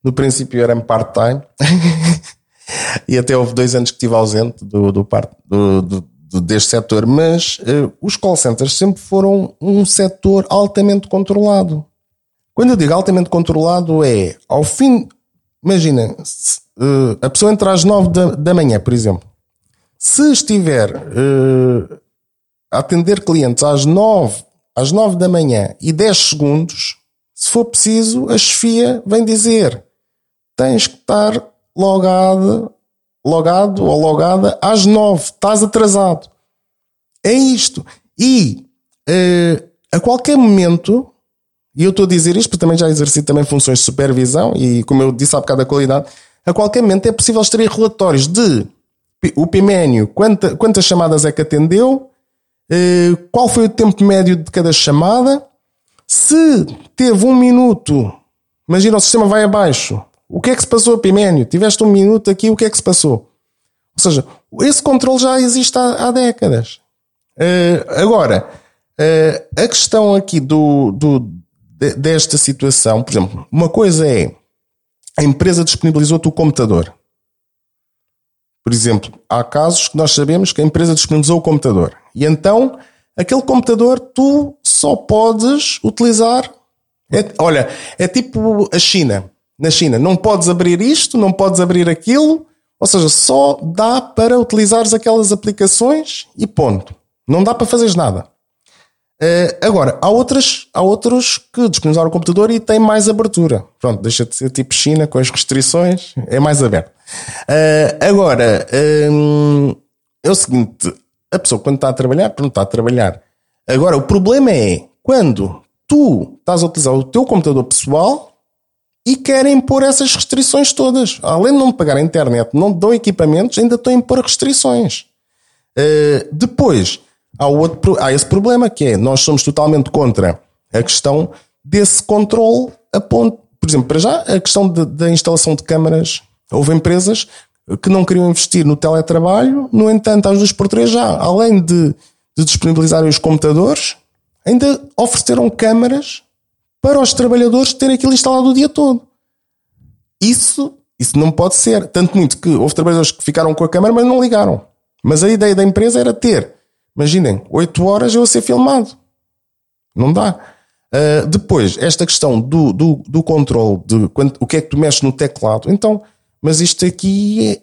no princípio era part-time. e até houve dois anos que estive ausente do, do, do, do deste setor. Mas uh, os call centers sempre foram um setor altamente controlado. Quando eu digo altamente controlado, é ao fim. Imagina, se, uh, a pessoa entra às nove da, da manhã, por exemplo. Se estiver uh, a atender clientes às nove às nove da manhã e 10 segundos, se for preciso, a chefia vem dizer tens que estar logado, logado ou logada às nove. Estás atrasado. É isto. E uh, a qualquer momento, e eu estou a dizer isto porque também já exerci também funções de supervisão e como eu disse há bocado da qualidade, a qualquer momento é possível extrair relatórios de o Piménio, quanta, quantas chamadas é que atendeu, uh, qual foi o tempo médio de cada chamada, se teve um minuto, imagina o sistema vai abaixo, o que é que se passou, Piménio? Tiveste um minuto aqui, o que é que se passou? Ou seja, esse controle já existe há, há décadas. Uh, agora, uh, a questão aqui do, do, desta situação, por exemplo, uma coisa é a empresa disponibilizou-te o computador. Por exemplo, há casos que nós sabemos que a empresa disponibilizou o computador. E então, aquele computador tu só podes utilizar. É, olha, é tipo a China na China. Não podes abrir isto, não podes abrir aquilo, ou seja, só dá para utilizares aquelas aplicações e ponto. Não dá para fazeres nada. Uh, agora, há, outras, há outros que disponibilizaram o computador e têm mais abertura. Pronto, deixa de ser tipo China com as restrições, é mais aberto. Uh, agora, um, é o seguinte: a pessoa quando está a trabalhar, pronto, está a trabalhar. Agora, o problema é quando tu estás a utilizar o teu computador pessoal e querem pôr essas restrições todas. Além de não pagar a internet, não dão equipamentos, ainda estão a impor restrições. Uh, depois, há, outro, há esse problema que é, nós somos totalmente contra a questão desse controle a ponto, por exemplo, para já, a questão da instalação de câmaras. Houve empresas que não queriam investir no teletrabalho, no entanto, às duas por três já, além de, de disponibilizarem os computadores, ainda ofereceram câmaras para os trabalhadores terem aquilo instalado o dia todo. Isso, isso não pode ser. Tanto muito que houve trabalhadores que ficaram com a câmera, mas não ligaram. Mas a ideia da empresa era ter, imaginem, 8 horas eu a ser filmado. Não dá. Uh, depois, esta questão do, do, do controle, de quando, o que é que tu mexes no teclado. Então, mas isto aqui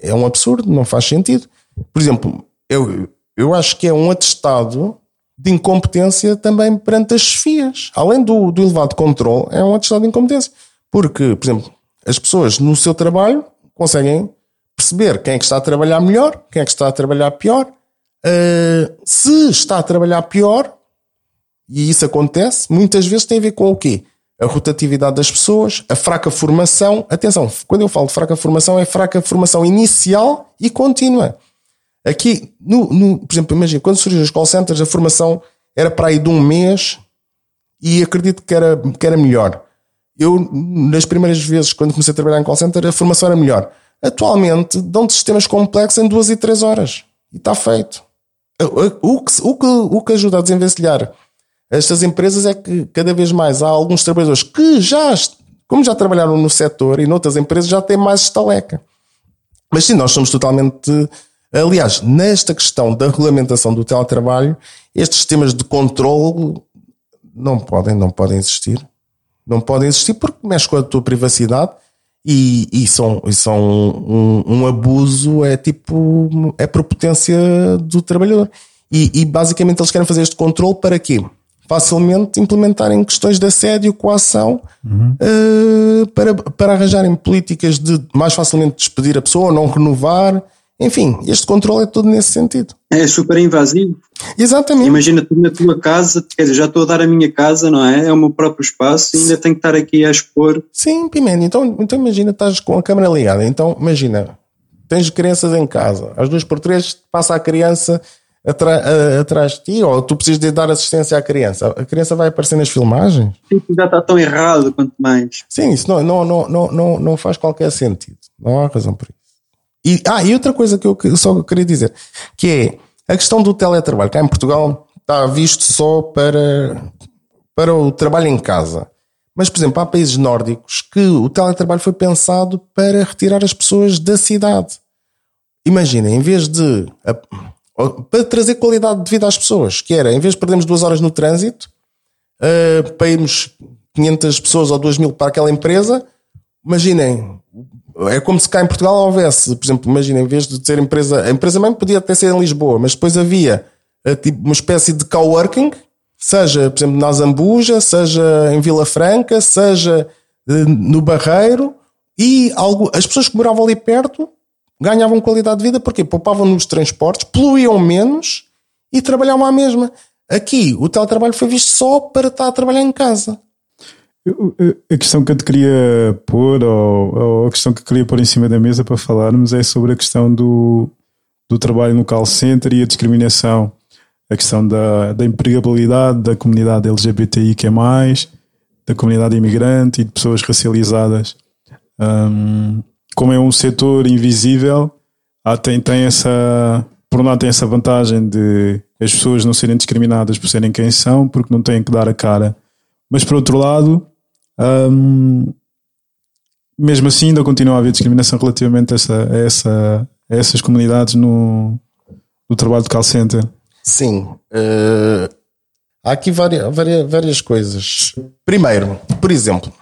é, é um absurdo, não faz sentido. Por exemplo, eu, eu acho que é um atestado de incompetência também perante as chefias. Além do, do elevado controle, é um atestado de incompetência. Porque, por exemplo, as pessoas no seu trabalho conseguem perceber quem é que está a trabalhar melhor, quem é que está a trabalhar pior. Uh, se está a trabalhar pior, e isso acontece, muitas vezes tem a ver com o quê? A rotatividade das pessoas, a fraca formação. Atenção, quando eu falo de fraca formação, é fraca formação inicial e contínua. Aqui, no, no, por exemplo, imagina, quando surgiu os call centers, a formação era para aí de um mês e acredito que era, que era melhor. Eu, nas primeiras vezes, quando comecei a trabalhar em call center, a formação era melhor. Atualmente, dão-te sistemas complexos em duas e três horas. E está feito. O que, o, que, o que ajuda a desenvencilhar estas empresas é que cada vez mais há alguns trabalhadores que já, como já trabalharam no setor e noutras empresas, já têm mais estaleca. Mas sim, nós somos totalmente. Aliás, nesta questão da regulamentação do teletrabalho, estes sistemas de controle não podem, não podem existir. Não podem existir porque mexe com a tua privacidade e, e são, e são um, um, abuso, é tipo, é propotência do trabalhador. E, e basicamente eles querem fazer este controle para quê? facilmente implementarem questões de assédio, coação, uhum. uh, para, para arranjarem políticas de mais facilmente despedir a pessoa, não renovar. Enfim, este controle é todo nesse sentido. É super invasivo. Exatamente. Imagina tu na tua casa, quer dizer, já estou a dar a minha casa, não é? É o meu próprio espaço e ainda tenho que estar aqui a expor. Sim, Pimenta, então, então imagina, estás com a câmera ligada, então imagina, tens crianças em casa, às duas por três passa a criança atrás de ti, ou tu precisas de dar assistência à criança. A criança vai aparecer nas filmagens? Sim, já está tão errado quanto mais. Sim, isso não, não, não, não, não, faz qualquer sentido. Não há razão por isso. E, ah, e outra coisa que eu só queria dizer, que é a questão do teletrabalho. Cá em Portugal está visto só para, para o trabalho em casa. Mas, por exemplo, há países nórdicos que o teletrabalho foi pensado para retirar as pessoas da cidade. Imagina, em vez de para trazer qualidade de vida às pessoas, que era, em vez de perdermos duas horas no trânsito, uh, irmos 500 pessoas ou 2 mil para aquela empresa, imaginem, é como se cá em Portugal houvesse, por exemplo, imaginem, em vez de ser empresa, a empresa mãe podia até ser em Lisboa, mas depois havia uh, tipo, uma espécie de coworking, seja, por exemplo, na Zambuja, seja em Vila Franca, seja uh, no Barreiro, e algo, as pessoas que moravam ali perto ganhavam qualidade de vida porque poupavam nos transportes, poluíam menos e trabalhavam à mesma. Aqui, o teletrabalho foi visto só para estar a trabalhar em casa. A questão que eu te queria pôr, ou, ou, a questão que eu queria pôr em cima da mesa para falarmos, é sobre a questão do, do trabalho no call center e a discriminação. A questão da, da empregabilidade da comunidade LGBTI que é mais, da comunidade imigrante e de pessoas racializadas. Um, como é um setor invisível, há, tem, tem essa. Por um lado, tem essa vantagem de as pessoas não serem discriminadas por serem quem são, porque não têm que dar a cara. Mas por outro lado, hum, mesmo assim, ainda continua a haver discriminação relativamente a, essa, a, essa, a essas comunidades no, no trabalho de call center. Sim. Uh, há aqui várias, várias, várias coisas. Primeiro, por exemplo,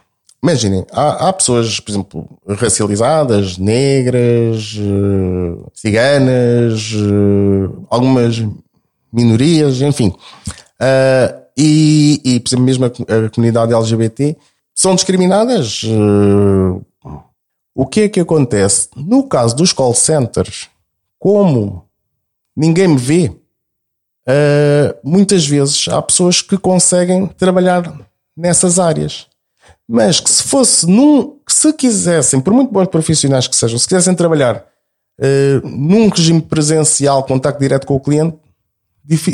Imaginem, há, há, pessoas, por exemplo, racializadas, negras, uh, ciganas, uh, algumas minorias, enfim. E, e, por exemplo, mesmo a, a comunidade LGBT são discriminadas. o que é que acontece? No caso dos call centers, como ninguém me vê, muitas vezes há pessoas que conseguem trabalhar nessas áreas mas que se fosse num, se quisessem, por muito bons profissionais que sejam, se quisessem trabalhar uh, num regime presencial, contacto direto com o cliente,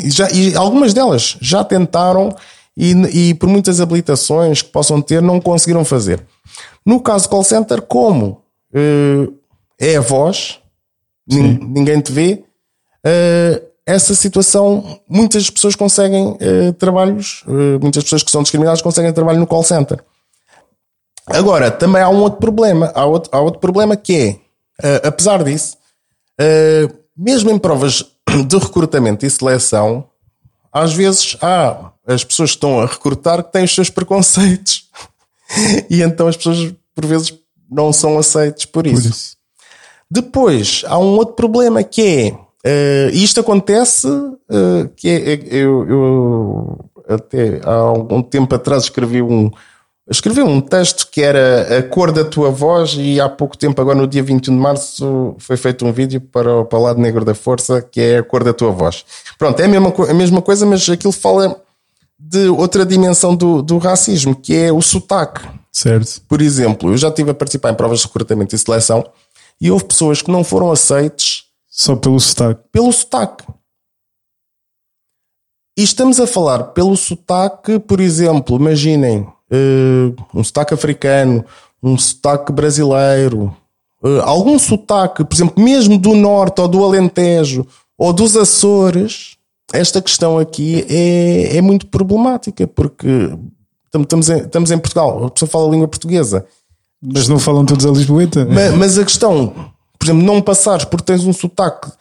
já, e algumas delas já tentaram e, e, por muitas habilitações que possam ter, não conseguiram fazer. No caso do call center, como uh, é a voz, ninguém te vê, uh, essa situação, muitas pessoas conseguem trabalhos, muitas pessoas que são discriminadas conseguem trabalho no call center. Agora, também há um outro problema. Há outro, há outro problema que é, uh, apesar disso, uh, mesmo em provas de recrutamento e seleção, às vezes há as pessoas que estão a recrutar que têm os seus preconceitos. e então as pessoas, por vezes, não são aceites por isso. Por isso. Depois, há um outro problema que é, uh, isto acontece, uh, que é, eu, eu até há algum tempo atrás escrevi um, escrevi um texto que era a cor da tua voz e há pouco tempo, agora no dia 21 de março, foi feito um vídeo para, para o lado negro da força que é a cor da tua voz. Pronto, é a mesma, a mesma coisa, mas aquilo fala de outra dimensão do, do racismo, que é o sotaque. Certo. Por exemplo, eu já estive a participar em provas de recrutamento e seleção e houve pessoas que não foram aceites só pelo sotaque. Pelo sotaque. E estamos a falar pelo sotaque, por exemplo, imaginem um sotaque africano, um sotaque brasileiro, uh, algum sotaque, por exemplo, mesmo do norte ou do Alentejo ou dos Açores, esta questão aqui é, é muito problemática, porque estamos em, estamos em Portugal, a pessoa fala a língua portuguesa. Mas não falam todos a Lisboeta. Mas, mas a questão, por exemplo, não passares porque tens um sotaque,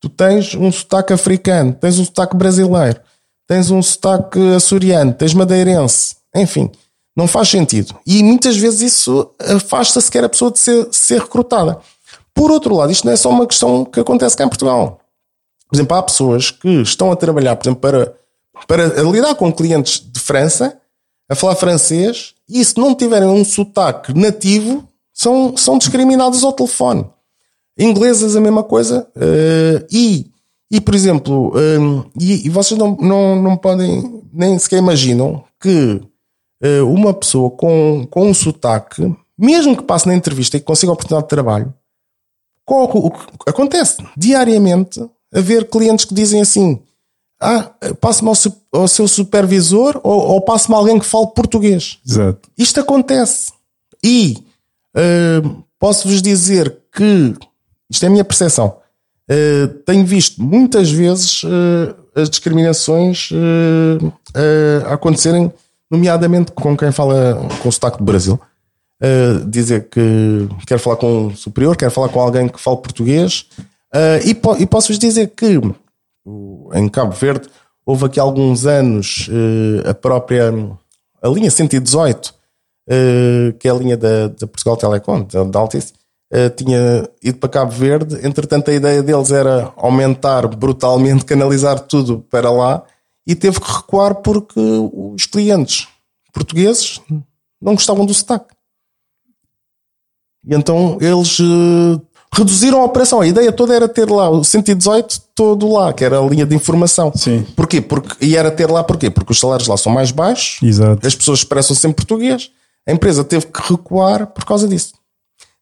tu tens um sotaque africano, tens um sotaque brasileiro, tens um sotaque açoriano, tens madeirense, enfim, não faz sentido. E muitas vezes isso afasta sequer a pessoa de ser, ser recrutada. Por outro lado, isto não é só uma questão que acontece cá em Portugal. Por exemplo, há pessoas que estão a trabalhar, por exemplo, para, para lidar com clientes de França, a falar francês, e se não tiverem um sotaque nativo, são, são discriminados ao telefone. Inglesas, a mesma coisa. Uh, e, e, por exemplo, um, e, e, vocês não, não, não podem, nem sequer imaginam que uma pessoa com, com um sotaque, mesmo que passe na entrevista e que consiga a oportunidade de trabalho, o que acontece diariamente haver clientes que dizem assim: ah, passe-me ao, ao, seu supervisor ou, ou passe-me alguém que fale português. Exato. Isto acontece. E uh, posso-vos dizer que, isto é a minha percepção, uh, tenho visto muitas vezes uh, as discriminações acontecerem, nomeadamente com quem fala com o sotaque do Brasil. dizer que quer falar com um superior, quer falar com alguém que fale português Uh, e, po e posso-vos dizer que em Cabo Verde houve aqui alguns anos uh, a própria a linha 118, uh, ah, que é a linha da, da Portugal Telecom, da, da Altice, tinha ido para Cabo Verde. Entretanto, a ideia deles era aumentar brutalmente, canalizar tudo para lá e teve que recuar porque os clientes portugueses não gostavam do sotaque. E então eles reduziram a operação. A ideia toda era ter lá o 118 todo lá, que era a linha de informação. Sim. Porquê? Porque, e era ter lá porquê? Porque os salários lá são mais baixos, Exato. as pessoas expressam sempre português, a empresa teve que recuar por causa disso.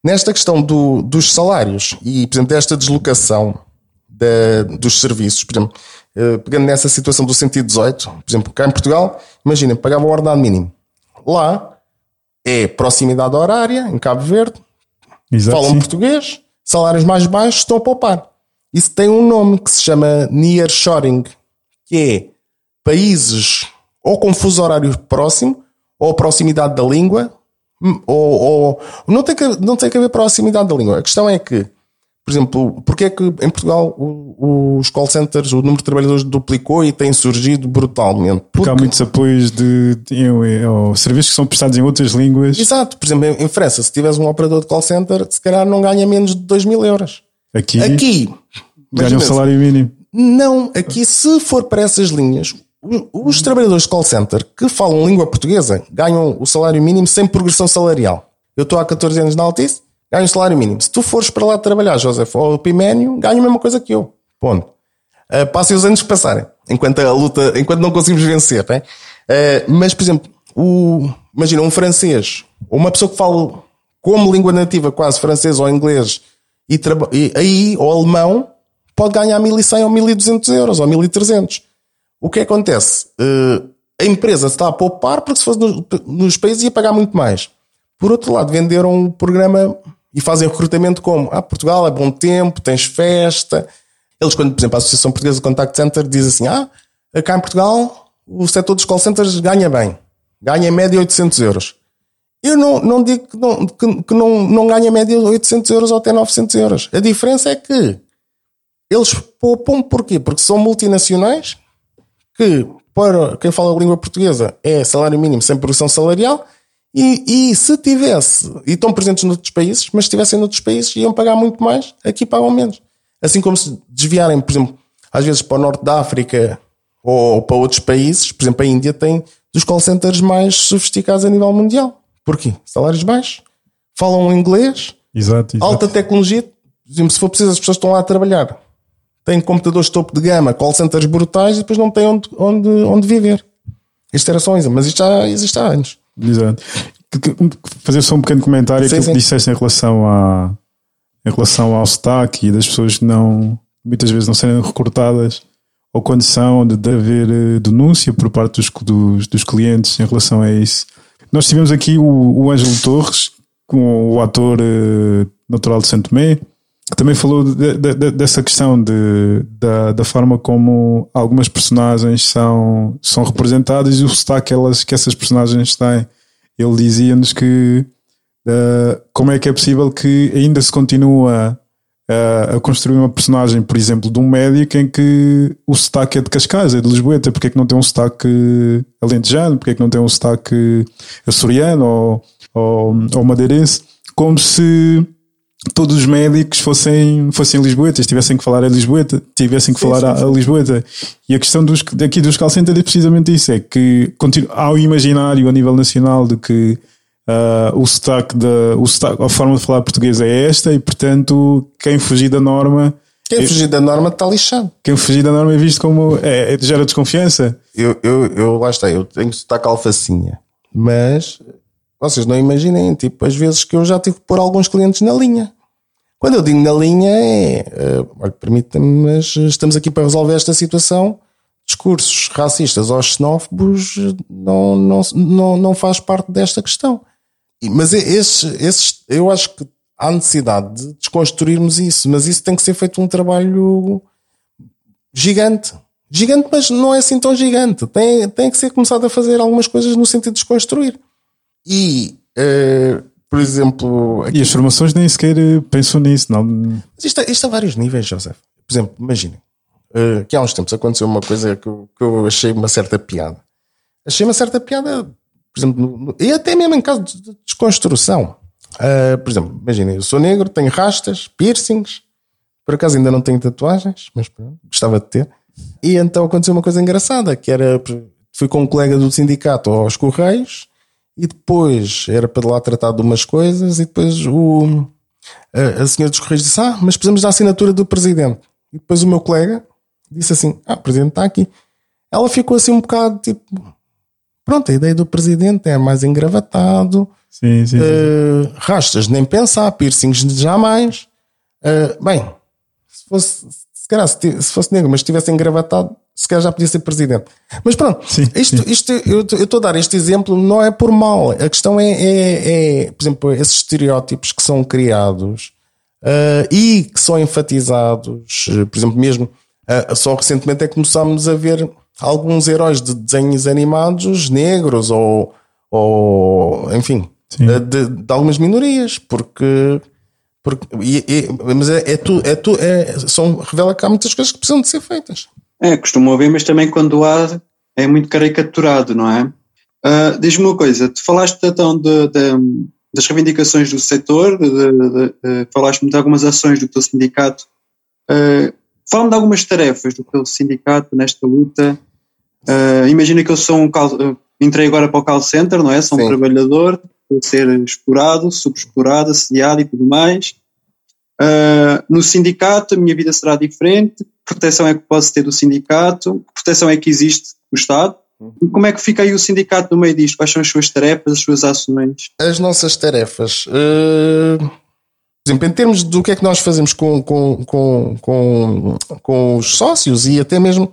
Nesta questão do, dos salários e, por exemplo, desta deslocação dos serviços, por exemplo, pegando nessa situação do 118, por exemplo, cá em Portugal, imaginem, pagava o ordenado mínimo. Lá é proximidade horária, em Cabo Verde, Exato, falam sim. português, salários mais baixos estão a poupar. Isso tem um nome que se chama nearshoring, que é países ou com fuso horário próximo, ou proximidade da língua, hum, ou, ou não, tem que, não tem que haver proximidade da língua. A questão é que, por exemplo, porque é que em Portugal os call centers, o número de trabalhadores duplicou e tem surgido brutalmente? Porque, porque há muitos apoios de, serviços que são prestados em outras línguas. Exato, por exemplo, em França, se tiveres um operador de call center, se calhar não ganha menos de 2 mil euros. Aqui, aqui ganha um salário mínimo. Não, aqui se for para essas linhas, os trabalhadores de call center que falam língua portuguesa ganham o salário mínimo sem progressão salarial. Eu estou há 14 anos na Altice, ganho o salário mínimo. Se tu fores para lá trabalhar, José, ou o Piménio, ganho a mesma coisa que eu. Ponto. Uh, passem os anos que passarem, enquanto a luta, enquanto não conseguimos vencer, né? Uh, mas, por exemplo, o, imagina um francês, ou uma pessoa que fala como língua nativa quase francês ou inglês, e, e aí, ou alemão, pode ganhar 1.100 ou 1.200 euros, ou 1.300. O que acontece? Uh, a empresa está a poupar, porque se fosse nos, nos países ia pagar muito mais. Por outro lado, venderam o programa e fazem recrutamento como? Ah, Portugal é bom tempo, tens festa. Eles, quando, por exemplo, a Associação Portuguesa de Contact Center diz assim: Ah, cá em Portugal o setor dos call centers ganha bem, ganha em média 800 euros. Eu não, não digo que, não, que, que não, não ganha média 800 euros ou até 900 euros. A diferença é que eles poupam porquê? Porque são multinacionais que para quem fala a língua portuguesa é salário mínimo sem progressão salarial e, e se tivesse, e estão presentes noutros países, mas se estivessem noutros países iam pagar muito mais, aqui pagam menos. Assim como se desviarem, por exemplo, às vezes para o norte da África ou para outros países, por exemplo, a Índia tem dos call centers mais sofisticados a nível mundial. Porquê? Salários baixos, falam inglês, Exato, exato. alta tecnologia. Por exemplo, se for preciso, as pessoas estão lá a trabalhar. Têm computadores topo de gama, call centers brutais e depois não têm onde, onde, onde viver. Isto era só um exemplo, mas isto já existe há anos. Exato. Que- que- Fazer só um pequeno comentário Sim, aquilo sim. que disseste em relação, a, em relação ao sotaque e das pessoas que não, muitas vezes não serem recrutadas ou quando são de, de haver eh, denúncia por parte dos, dos, dos clientes em relação a isso. Nós tivemos aqui o, o Ângelo Torres, com o ator eh, natural de Santo Tomé, que também falou de- de- de- dessa questão de, da, da forma como algumas personagens são, são representadas e o sotaque que, elas, que essas personagens têm. Ele dizia-nos que eh, como é que é possível que ainda se continua a, a construir uma personagem, por exemplo, de um médico em que o sotaque é de Cascais, é de Lisboeta, porque é que não tem um sotaque alentejano, porque é que não tem um sotaque açoriano ou, ou, ou madeirense, como se todos os médicos fossem, fossem lisboetas, tivessem que falar a Lisboeta, tivessem que falar a, a Lisboeta. E a questão dos, daqui dos call centers é precisamente isso, é que há o imaginário a nível nacional de que ah, o sotaque da, o sotaque, a forma de falar português é esta e, portanto, quem fugir da norma, Quem fugir da norma está lixado. quem fugir da norma é visto como, é, é- gera desconfiança. Eu, eu, eu, lá está, eu tenho sotaque alfacinha. Mas vocês não imaginem, tipo, as vezes que eu já tive que pôr alguns clientes na linha. Quando eu digo na linha é, eh, olha, permita-me, mas estamos aqui para resolver esta situação. Discursos racistas ou xenófobos não, não, não, não faz parte desta questão. Mas é- eu acho que há necessidade de desconstruirmos isso, mas isso tem que ser feito um trabalho gigante. Gigante, mas não é assim tão gigante. Tem, tem que ser começado a fazer algumas coisas no sentido de desconstruir. E, eh, por exemplo, E as formações nem sequer eh, pensam nisso, não. mas isto, isto a vários níveis, José. Por exemplo, imaginem eh, que há uns tempos aconteceu uma coisa que eu, que eu achei uma certa piada. Achei uma certa piada, por exemplo, no- no- e até mesmo em caso de, de desconstrução. Eh, por exemplo, imaginem, eu sou negro, tenho rastas, piercings, por acaso ainda não tenho tatuagens, mas pronto, gostava de ter. E então aconteceu uma coisa engraçada, que era, fui com um colega do sindicato aos Correios, e depois era para lá tratar de umas coisas, e depois o, a, a senhora dos Correios disse: Ah, mas precisamos da assinatura do presidente. E depois o meu colega disse assim: Ah, o presidente está aqui. Ela ficou assim um bocado tipo: Pronto, a ideia do presidente é mais engravatado, Sim, sim. sim. eh, rastas nem pensar, piercings jamais. Eh, bem, se fosse, se, calhar, se, se fosse negro, mas estivesse engravatado, se calhar já podia ser presidente. Mas pronto, Sim, isto, sim. isto eu estou a dar este exemplo, não é por mal. A questão é, é, é, por exemplo, esses estereótipos que são criados eh, e que são enfatizados, eh, por exemplo, mesmo eh, só recentemente é que começámos a ver alguns heróis de desenhos animados negros ou, ou enfim, de, de algumas minorias, porque. porque e- e- mas é, é tu, é tu, é, são, revela que há muitas coisas que precisam de ser feitas. É, costumo ouvir, mas também quando há é muito caricaturado, não é? Ah, Diz-me uma coisa, tu falaste então de, de- das reivindicações do setor, falaste-me de algumas ações do teu sindicato. Ah, Fala-me de algumas tarefas do teu sindicato nesta luta. Ah, imagina que eu sou um call, entrei agora para o call center, não é? Sou um Sim. trabalhador, vou ser explorado, subexplorado, assediado e tudo mais. Ah, no sindicato a minha vida será diferente. Que proteção é que posso ter do sindicato? Que proteção é que existe do Estado? E como é que fica aí o sindicato no meio disto? Quais são as suas tarefas, as suas ações? as nossas tarefas. eh, por exemplo, em termos do que é que nós fazemos com, com, com, com, com os sócios e até mesmo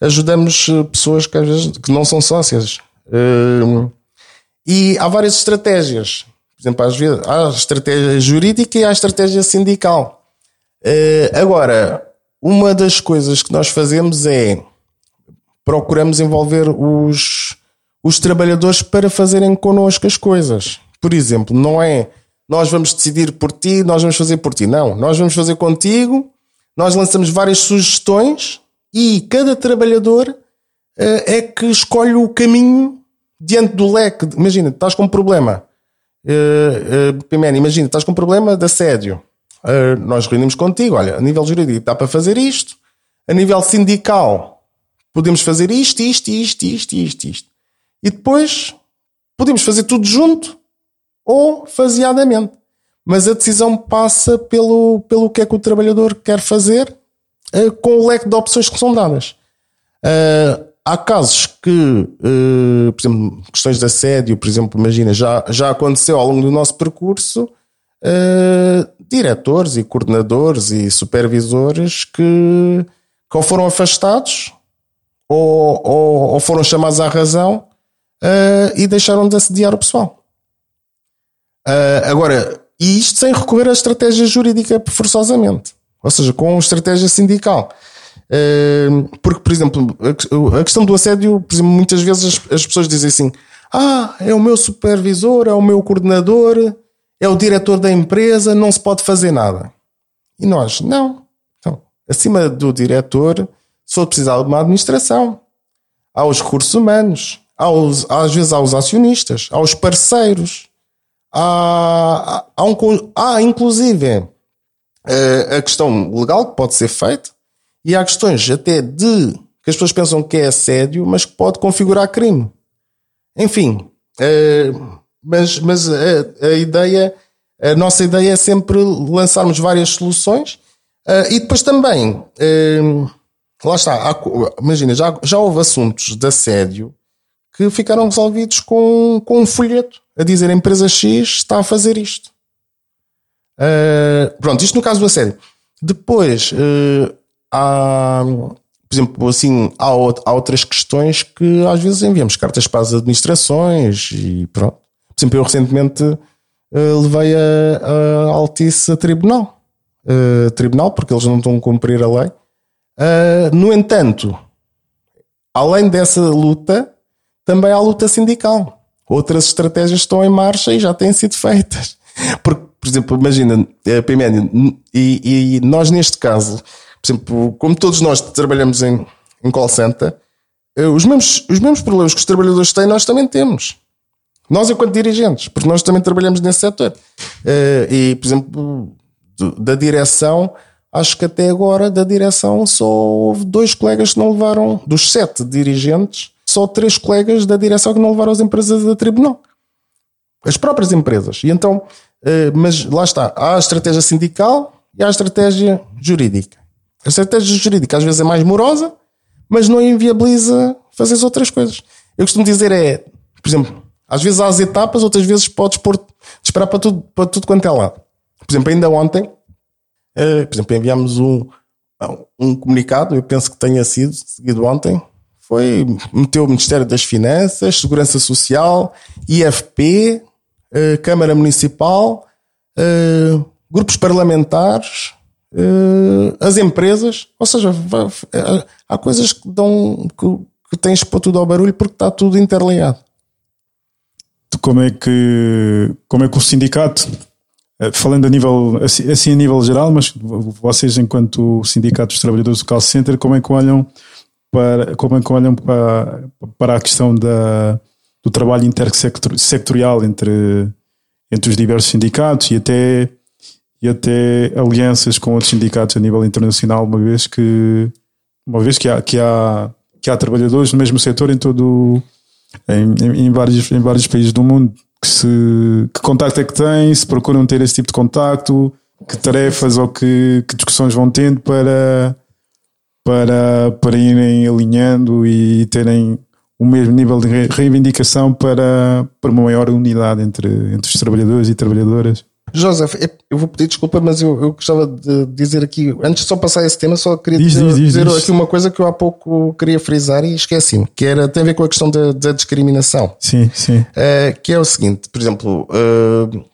ajudamos eh, pessoas que às vezes que não são sócias. Eh, e há várias estratégias. Por exemplo, às vezes há a estratégia jurídica e há a estratégia sindical. Eh, agora, uma das coisas que nós fazemos é procuramos envolver os, os trabalhadores para fazerem connosco as coisas. Por exemplo, não é nós vamos decidir por ti, nós vamos fazer por ti. Não, nós vamos fazer contigo, nós lançamos várias sugestões e cada trabalhador é que escolhe o caminho diante do leque. Imagina, estás com um problema. Uh, uh, imagina, estás com um problema de assédio. Uh, nós reunimos contigo, olha, a nível jurídico dá para fazer isto, a nível sindical podemos fazer isto, isto, isto, isto, isto, isto. E depois podemos fazer tudo junto ou faseadamente. Mas a decisão passa pelo, pelo que é que o trabalhador quer fazer com o leque de opções que são dadas. Uh, há casos que, uh, por exemplo, questões de assédio, por exemplo, imagina, já, já aconteceu ao longo do nosso percurso, uh, diretores e coordenadores e supervisores que, que ou foram afastados ou, ou, ou foram chamados à razão uh, e deixaram de assediar o pessoal. agora, e isto sem recorrer à estratégia jurídica forçosamente, ou seja, com estratégia sindical. Porque, por exemplo, a questão do assédio, por exemplo, muitas vezes as pessoas dizem assim: Ah, é o meu supervisor, é o meu coordenador, é o diretor da empresa, não se pode fazer nada. E nós, não. Então, acima do diretor, só precisar de uma administração, aos recursos humanos, às vezes aos acionistas, aos parceiros, há, há, um, há inclusive eh, a questão legal que pode ser feita e há questões até de que as pessoas pensam que é assédio, mas que pode configurar crime. Enfim, uh, mas, mas a, a, ideia, a nossa ideia é sempre lançarmos várias soluções uh, e depois também, uh, lá está, há, imagina, já, já houve assuntos de assédio que ficaram resolvidos com, com um folheto a dizer a empresa X está a fazer isto. pronto, isto no caso do assédio. Depois, há, por exemplo, assim, há, há outras questões que às vezes enviamos cartas para as administrações e pronto. Por exemplo, eu recentemente uh, levei a, a Altice a tribunal. Uh, tribunal, porque eles não estão a cumprir a lei. Uh, no entanto, além dessa luta, também há luta sindical. Outras estratégias estão em marcha e já têm sido feitas. Porque, por exemplo, imagina, e, e nós neste caso, por exemplo, como todos nós trabalhamos em, em call center, eh, os mesmos, os mesmos problemas que os trabalhadores têm, nós também temos. Nós, enquanto dirigentes, porque nós também trabalhamos nesse setor. Eh, e, por exemplo, da direção, acho que até agora, da direção, só houve dois colegas que não levaram, dos sete dirigentes, só três colegas da direção que não levaram as empresas a tribunal. As próprias empresas. E então, eh, mas lá está, há a estratégia sindical e há a estratégia jurídica. A estratégia jurídica às vezes é mais morosa, mas não inviabiliza fazer as outras coisas. Eu costumo dizer é, por exemplo, às vezes há as etapas, outras vezes podes pôr, esperar para tudo, para tudo quanto é lado. Por exemplo, ainda ontem, uh, por exemplo, enviámos um, um comunicado, eu penso que tenha sido seguido ontem, foi, meteu o Ministério das Finanças, Segurança Social, IFP, uh, Câmara Municipal, uh, grupos parlamentares, uh, as empresas, ou seja, eh, há coisas que dão que, que tens pôr tudo ao barulho porque está tudo interligado. Como é que como é que o sindicato, eh, falando a nível assim, assim a nível geral, mas vocês enquanto sindicato dos trabalhadores do call center, como é que olham para como é que olham para, para a questão da, do trabalho intersectorial entre entre os diversos sindicatos e até e até alianças com outros sindicatos a nível internacional, uma vez que uma vez que há, que há, que há trabalhadores no mesmo setor em todo em, em, vários, em vários países do mundo que se que contacto é que têm, se procuram ter esse tipo de contacto, que tarefas ou que, que discussões vão tendo para, para, para irem alinhando e terem o mesmo nível de reivindicação para, para uma maior unidade entre, entre os trabalhadores e trabalhadoras. Joseph, eu vou pedir desculpa, mas eu, eu gostava de dizer aqui, antes de só passar esse tema, só queria diz, dizer, diz, diz, dizer aqui uma coisa que eu há pouco queria frisar e esqueci-me, que era, tem a ver com a questão da, da discriminação. Sim, sim. Uh, que é o seguinte, por exemplo, uh,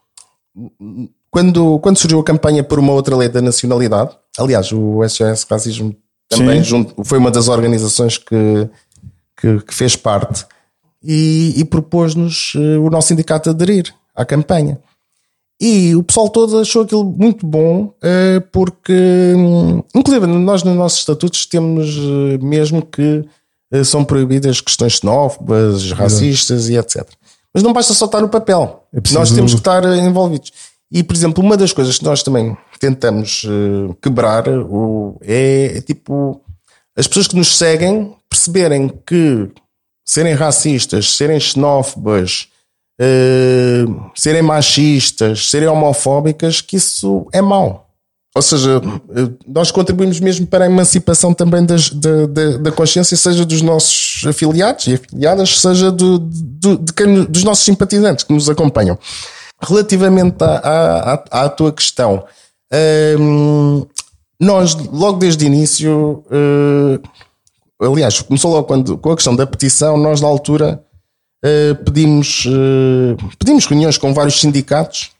quando, quando surgiu a campanha por uma outra lei da nacionalidade, aliás, o SOS Racismo também junto, foi uma das organizações que, que, que fez parte e, e propôs-nos uh, o nosso sindicato aderir à campanha. E o pessoal todo achou aquilo muito bom, eh, porque, hum, inclusive, nós nos nossos estatutos temos eh, mesmo que eh, são proibidas questões xenófobas, racistas e etc. Mas não basta só estar no papel. É Nós temos que estar envolvidos. E, por exemplo, uma das coisas que nós também tentamos quebrar o- é, é tipo as pessoas que nos seguem perceberem que serem racistas, serem xenófobas, eh, serem machistas, serem homofóbicas, que isso é mau. Ou seja, eh, nós contribuímos mesmo para a emancipação também das- da, da- da consciência, seja dos nossos afiliados e afiliadas, seja do, do- de dos nossos simpatizantes que nos acompanham. Relativamente à, à, tua questão, hum, nós logo desde o início, eh, aliás, começou logo quando, com a questão da petição, nós na altura pedimos, eh, pedimos reuniões com vários sindicatos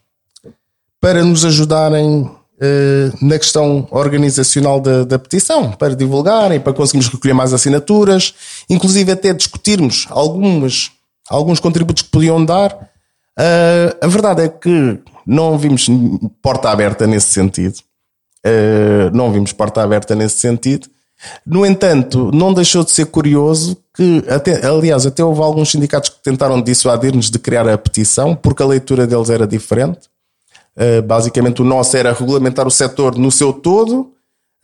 para nos ajudarem eh, na questão organizacional da, da petição, para divulgarem, para conseguirmos recolher mais assinaturas, inclusive até discutirmos algumas, alguns contributos que podiam dar. Eh, a verdade é que não vimos porta aberta nesse sentido. Eh, não vimos porta aberta nesse sentido. No entanto, não deixou de ser curioso que, até, aliás, até houve alguns sindicatos que tentaram dissuadir-nos de criar a petição, porque a leitura deles era diferente. Uh, basicamente, o nosso era regulamentar o setor no seu todo.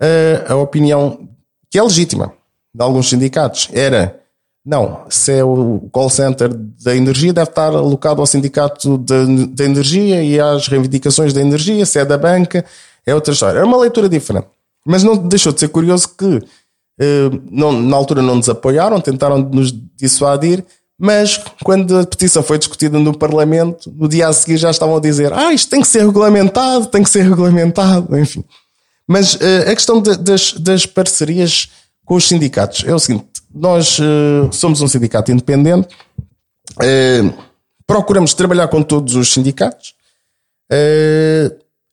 Uh, a opinião que é legítima de alguns sindicatos era: não, se é o call center da energia, deve estar alocado ao sindicato da energia e às reivindicações da energia, se é da banca, é outra história. Era uma leitura diferente. Mas não deixou de ser curioso que eh, não- na altura não nos apoiaram, tentaram nos dissuadir, mas quando a petição foi discutida no Parlamento, no dia a seguir já estavam a dizer: Ah, isto tem que ser regulamentado, tem que ser regulamentado, enfim. Mas eh, a questão de- das, das parcerias com os sindicatos é o seguinte: nós eh, somos um sindicato independente, eh, procuramos trabalhar com todos os sindicatos.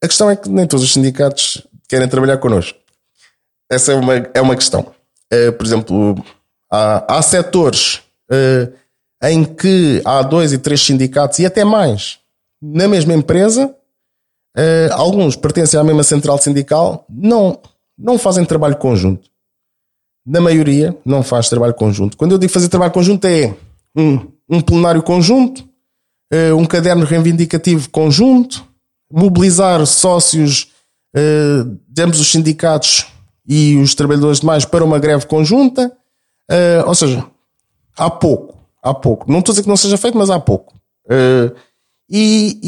A questão é que nem todos os sindicatos querem trabalhar connosco. Essa é uma, é uma questão. Eh, por exemplo, há, há setores eh, em que há dois e três sindicatos e até mais na mesma empresa. eh, alguns pertencem à mesma central sindical, não, não fazem trabalho conjunto. Na maioria, não faz trabalho conjunto. Quando eu digo fazer trabalho conjunto, é um, um plenário conjunto, eh, um caderno reivindicativo conjunto, mobilizar sócios eh, de ambos os sindicatos e os trabalhadores demais para uma greve conjunta. Eh, ou seja, há pouco, há pouco. Não estou a dizer que não seja feito, mas há pouco. Eh, e,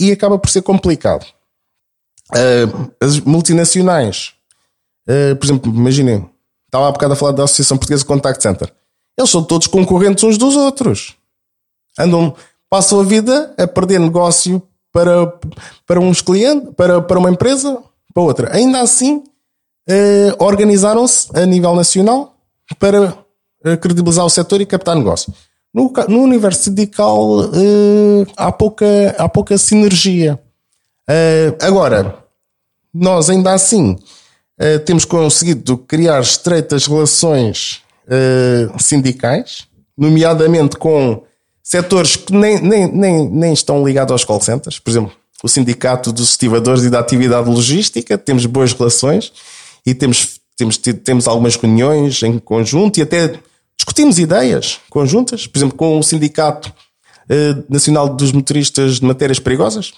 e- e acaba por ser complicado. Eh, as multinacionais, eh, por exemplo, imaginem, estava há bocado a falar da Associação Portuguesa Contact Center. Eles são todos concorrentes uns dos outros andam, passam a vida a perder negócio para, para uns clientes, para, para uma empresa, para outra. Ainda assim, eh, organizaram-se a nível nacional para eh, credibilizar o setor e captar negócio. No, no universo sindical eh, há, pouca, há pouca sinergia. Eh, agora, nós ainda assim eh, temos conseguido criar estreitas relações eh, sindicais, nomeadamente com setores que nem, nem, nem, nem estão ligados aos call centers. Por exemplo, o Sindicato dos Estivadores e da Atividade Logística, temos boas relações e temos, temos, temos algumas reuniões em conjunto e até discutimos ideias conjuntas, por exemplo, com o Sindicato eh, Nacional dos Motoristas de Matérias Perigosas.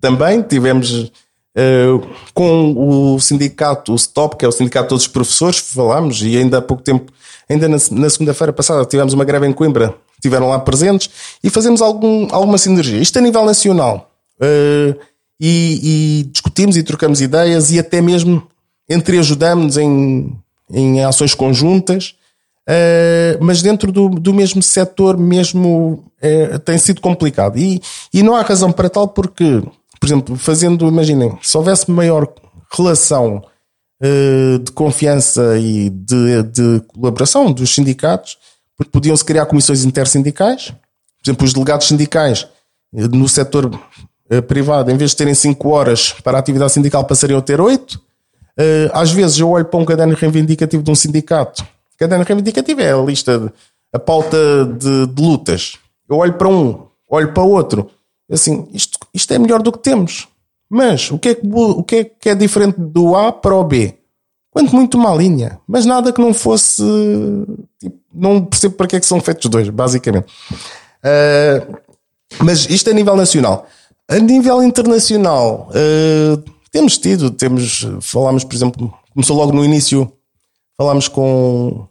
Também tivemos eh, com o sindicato, o STOP, que é o Sindicato de Todos os Professores, falámos e ainda há pouco tempo, ainda na, na segunda-feira passada, tivemos uma greve em Coimbra, estiveram lá presentes e fazemos algum, alguma sinergia. Isto a nível nacional. Eh, e, e discutimos e trocamos ideias e até mesmo entreajudamos em, em ações conjuntas. Uh, mas dentro do, do mesmo setor mesmo uh, tem sido complicado e, e não há razão para tal porque por exemplo, fazendo, imaginem se houvesse maior relação uh, de confiança e de, de colaboração dos sindicatos porque podiam-se criar comissões intersindicais por exemplo, os delegados sindicais uh, no setor uh, privado, em vez de terem 5 horas para a atividade sindical passariam a ter 8 às vezes eu olho para um caderno reivindicativo de um sindicato caderno reivindicativo é a lista, de, a pauta de, de, lutas. Eu olho para um, olho para outro, assim, isto, isto é melhor do que temos. Mas o que, é que, o que é que é diferente do A para o B? quanto muito uma linha, mas nada que não fosse. Tipo, não percebo para que é que são feitos dois, basicamente. Uh, mas isto a nível nacional. A nível internacional, uh, temos tido, temos, falámos, por exemplo, começou logo no início, falámos com,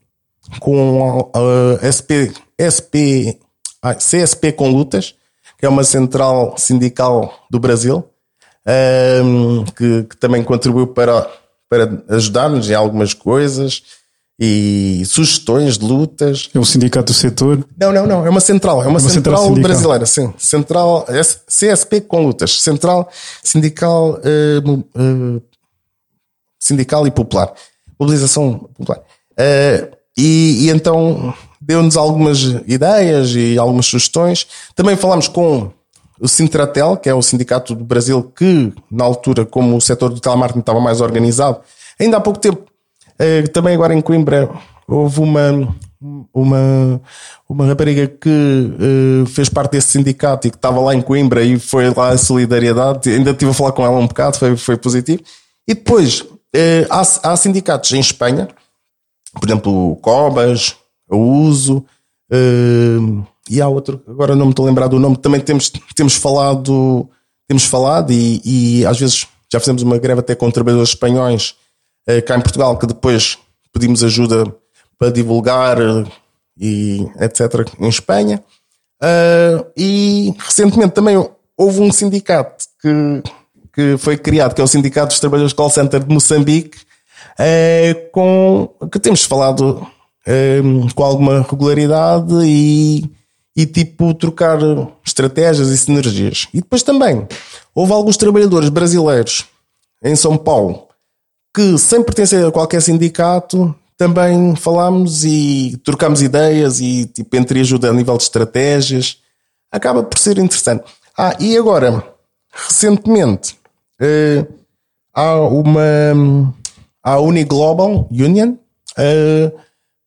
com a SP, SP, ah, CSP com lutas, que é uma central sindical do Brasil, um, que, que, também contribuiu para, para ajudar-nos em algumas coisas e sugestões de lutas. É o sindicato do setor? Não, não, não. É uma central. É uma, uma central, central brasileira, sim. Central CSP com lutas. Central Sindical uh, uh, Sindical e Popular. Mobilização Popular. Uh, e, e, então deu-nos algumas ideias e algumas sugestões. Também falámos com o Sintratel, que é o sindicato do Brasil que, na altura, como o setor do telemarketing estava mais organizado, ainda há pouco tempo Uh, também agora em Coimbra houve uma, uma, uma rapariga que uh, fez parte desse sindicato e que estava lá em Coimbra e foi lá a solidariedade. Ainda estive a falar com ela um bocado, foi, foi positivo. E depois uh, há, há sindicatos em Espanha, por exemplo, o Cobas, o Uso, e há outro, agora não me estou a lembrar do nome, também temos, temos falado, temos falado e, e às vezes já fizemos uma greve até com trabalhadores espanhóis eh, cá em Portugal, que depois pedimos ajuda para divulgar eh, e etc. em Espanha. Uh, e recentemente também houve um sindicato que, que foi criado, que é o Sindicato dos Trabalhadores Call Center de Moçambique, uh, com, que temos falado uh, com alguma regularidade e, e tipo trocar estratégias e sinergias. E depois também houve alguns trabalhadores brasileiros em São Paulo que, sem pertencer a qualquer sindicato, também falámos e trocámos ideias e tipo, entre ajuda a nível de estratégias. Acaba por ser interessante. Ah, e agora, recentemente, uh, há uma há a Uniglobal Union uh,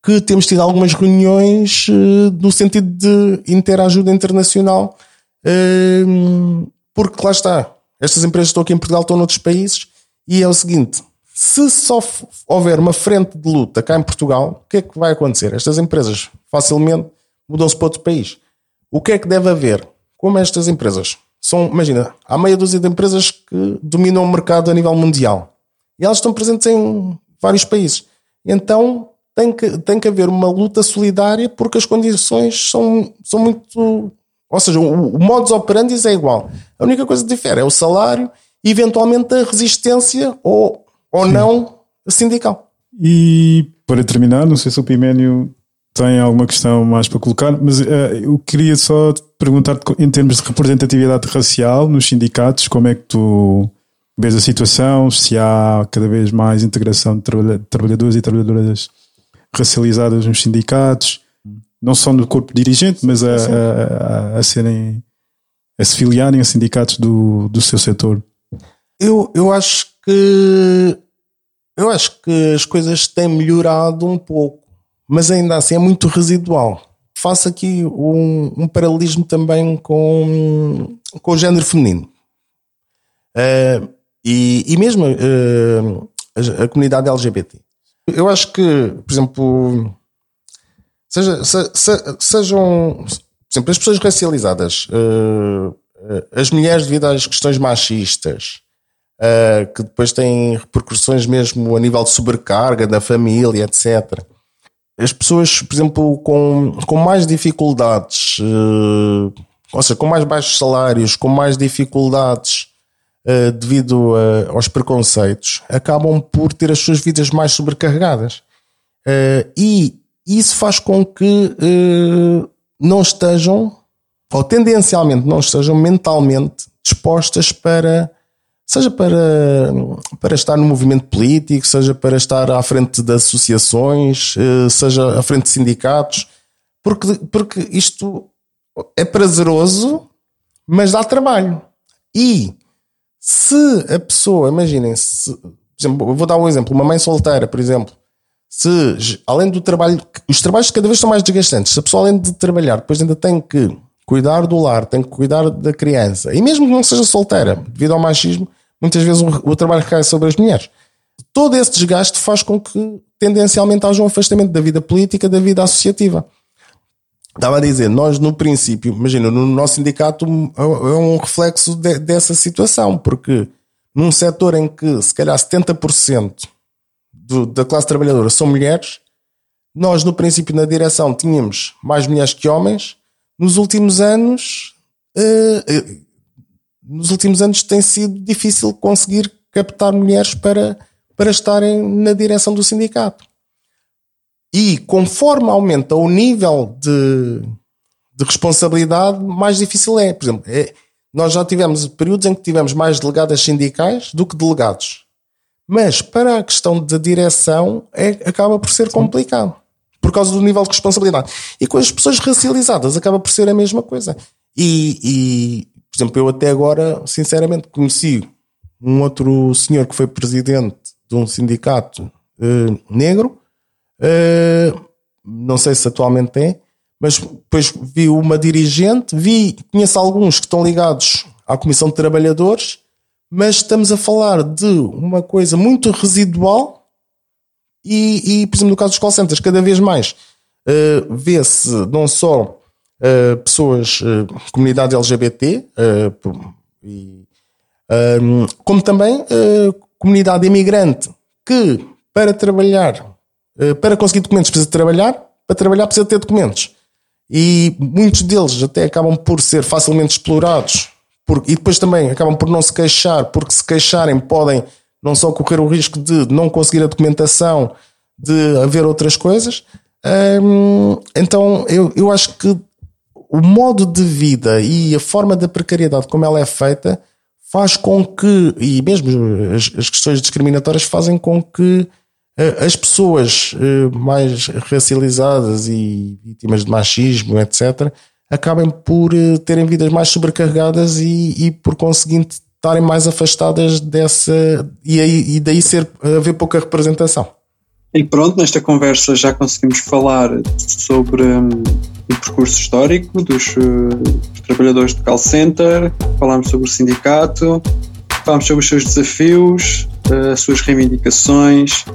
que temos tido algumas reuniões uh, no sentido de interajuda internacional, porque lá está, estas empresas estão aqui em Portugal, estão noutros países, e é o seguinte: se só houver uma frente de luta cá em Portugal, o que é que vai acontecer? Estas empresas facilmente mudam-se para outro país. O que é que deve haver? Como estas empresas são, imagina, há meia dúzia de empresas que dominam o mercado a nível mundial e elas estão presentes em vários países. Então tem que, tem que haver uma luta solidária porque as condições são, são muito. Ou seja, o, o modus operandi é igual. A única coisa que difere é o salário e eventualmente a resistência ou ou Sim. não sindical. E para terminar, não sei se o Piménio tem alguma questão mais para colocar, mas uh, eu queria só perguntar-te em termos de representatividade racial nos sindicatos, como é que tu vês a situação, se há cada vez mais integração de trabalhadores e trabalhadoras racializadas nos sindicatos, não só no corpo dirigente, mas a, a, a, serem a se filiarem a sindicatos do, do seu setor. Eu, eu acho que eu acho que as coisas têm melhorado um pouco, mas ainda assim é muito residual. Faço aqui um, um paralelismo também com, com o género feminino. Uh, e, e mesmo uh, a, a, comunidade LGBT. Eu acho que, por exemplo, seja, se, se, sejam, por exemplo, as pessoas racializadas, uh, as mulheres devido às questões machistas, uh, que depois têm repercussões mesmo a nível de sobrecarga da família, etc. As pessoas, por exemplo, com, com mais dificuldades, uh, ou seja, com mais baixos salários, com mais dificuldades uh, devido a, aos preconceitos, acabam por ter as suas vidas mais sobrecarregadas. e isso faz com que não estejam, ou tendencialmente não estejam mentalmente dispostas para seja para, para estar no movimento político, seja para estar à frente de associações, eh, seja à frente de sindicatos, porque, porque isto é prazeroso, mas dá trabalho. E se a pessoa, imaginem, se, por exemplo, eu vou dar um exemplo, uma mãe solteira, por exemplo, se além do trabalho, os trabalhos cada vez são mais desgastantes, se a pessoa além de trabalhar, depois ainda tem que cuidar do lar, tem que cuidar da criança, e mesmo que não seja solteira, devido ao machismo, muitas vezes o, o trabalho recai sobre as mulheres. todo esse desgaste faz com que tendencialmente haja um afastamento da vida política, da vida associativa. Estava a dizer, nós no princípio, imagina, no nosso sindicato é um reflexo de, dessa situação, porque num setor em que se calhar 70% do, da classe trabalhadora são mulheres, nós no princípio na direção tínhamos mais mulheres que homens, nos últimos anos, uh, uh, nos últimos anos tem sido difícil conseguir captar mulheres para, para estarem na direção do sindicato. E conforme aumenta o nível de, de responsabilidade, mais difícil é. Por exemplo, é, nós já tivemos períodos em que tivemos mais delegadas sindicais do que delegados. Mas para a questão da direção é, acaba por ser complicado. Por causa do nível de responsabilidade. E com as pessoas racializadas acaba por ser a mesma coisa. E, e por exemplo, eu até agora, sinceramente, conheci um outro senhor que foi presidente de um sindicato uh, negro Uh, não sei se atualmente é, mas depois vi uma dirigente, vi, conheço alguns que estão ligados à Comissão de Trabalhadores, mas estamos a falar de uma coisa muito residual e, e por exemplo, no caso dos call centers, cada vez mais. Uh, vê-se não só uh, pessoas, uh, comunidade LGBT, e, como também comunidade imigrante que para trabalhar para conseguir documentos precisa trabalhar, para trabalhar precisa ter documentos. E muitos deles até acabam por ser facilmente explorados e depois também acabam por não se queixar, porque se queixarem podem não só correr o risco de não conseguir a documentação, de haver outras coisas. então eu, eu acho que o modo de vida e a forma da precariedade como ela é feita faz com que, e mesmo as, as questões discriminatórias fazem com que eh, as pessoas eh, mais racializadas e vítimas de machismo, etc., acabem por eh, terem vidas mais sobrecarregadas e, e por conseguinte estarem mais afastadas dessa e, e daí ser haver pouca representação. E pronto, nesta conversa já conseguimos falar sobre um, o percurso histórico dos, dos trabalhadores do call center, falámos sobre o sindicato, falámos sobre os seus desafios, as suas reivindicações,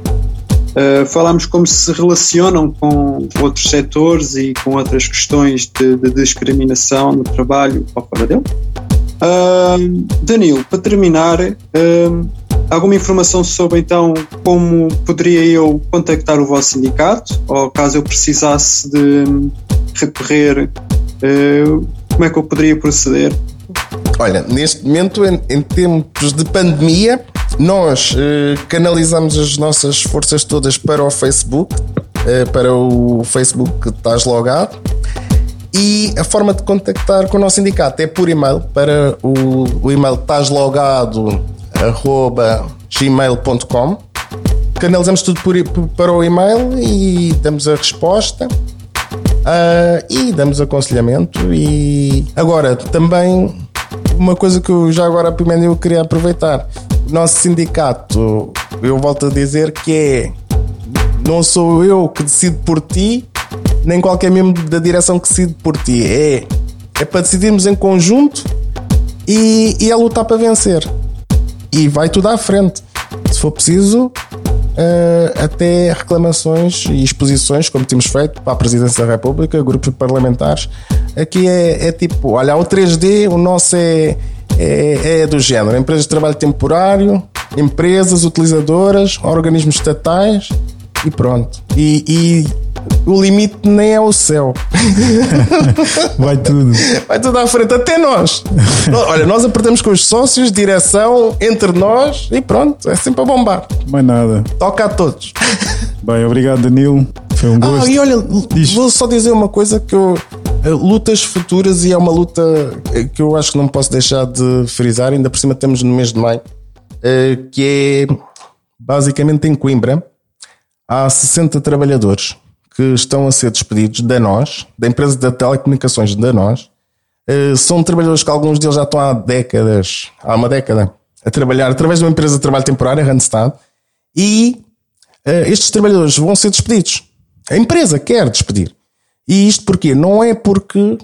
Uh, falámos como se relacionam com outros setores e com outras questões de, de discriminação no trabalho ou fora dele. Uh, Danilo, para terminar, alguma informação sobre então como poderia eu contactar o vosso sindicato ou caso eu precisasse de recorrer, como é que eu poderia proceder? Olha, neste momento, em, em tempos de pandemia, nós eh, canalizamos as nossas forças todas para o Facebook, eh, para o Facebook que estás logado. E a forma de contactar com o nosso sindicato é por e-mail para o, o e-mail gmail.com. Canalizamos tudo por, para o e-mail e damos a resposta. Uh, e damos aconselhamento e agora também uma coisa que eu já agora primeiro eu queria aproveitar nosso sindicato, eu volto a dizer que é não sou eu que decido por ti, nem qualquer membro da direção que decide por ti. É, é para decidirmos em conjunto e, e é lutar para vencer. E vai tudo à frente. Se for preciso, uh, até reclamações e exposições, como temos feito para a Presidência da República, grupos parlamentares. Aqui é, é tipo, olha, o 3D, o nosso é é, é do género: empresas de trabalho temporário, empresas utilizadoras, organismos estatais e pronto. E, e o limite nem é o céu. Vai tudo. Vai tudo à frente, até nós. Olha, nós apertamos com os sócios, direção, entre nós e pronto, é sempre a bombar. Mais nada. Toca a todos. Bem, obrigado, Danilo. Foi um gosto. Ah, e olha, Diz. vou só dizer uma coisa que eu lutas futuras e é uma luta eh, que eu acho que não posso deixar de frisar, ainda por cima estamos no mês de maio, eh, que é basicamente em Coimbra, há 60 trabalhadores que estão a ser despedidos da nós, da empresa de telecomunicações da nós. São trabalhadores que alguns deles já estão há décadas, há uma década, a trabalhar através de uma empresa de trabalho temporário, a Randstad, e estes trabalhadores vão ser despedidos. A empresa quer despedir. E isto porquê? Não é porque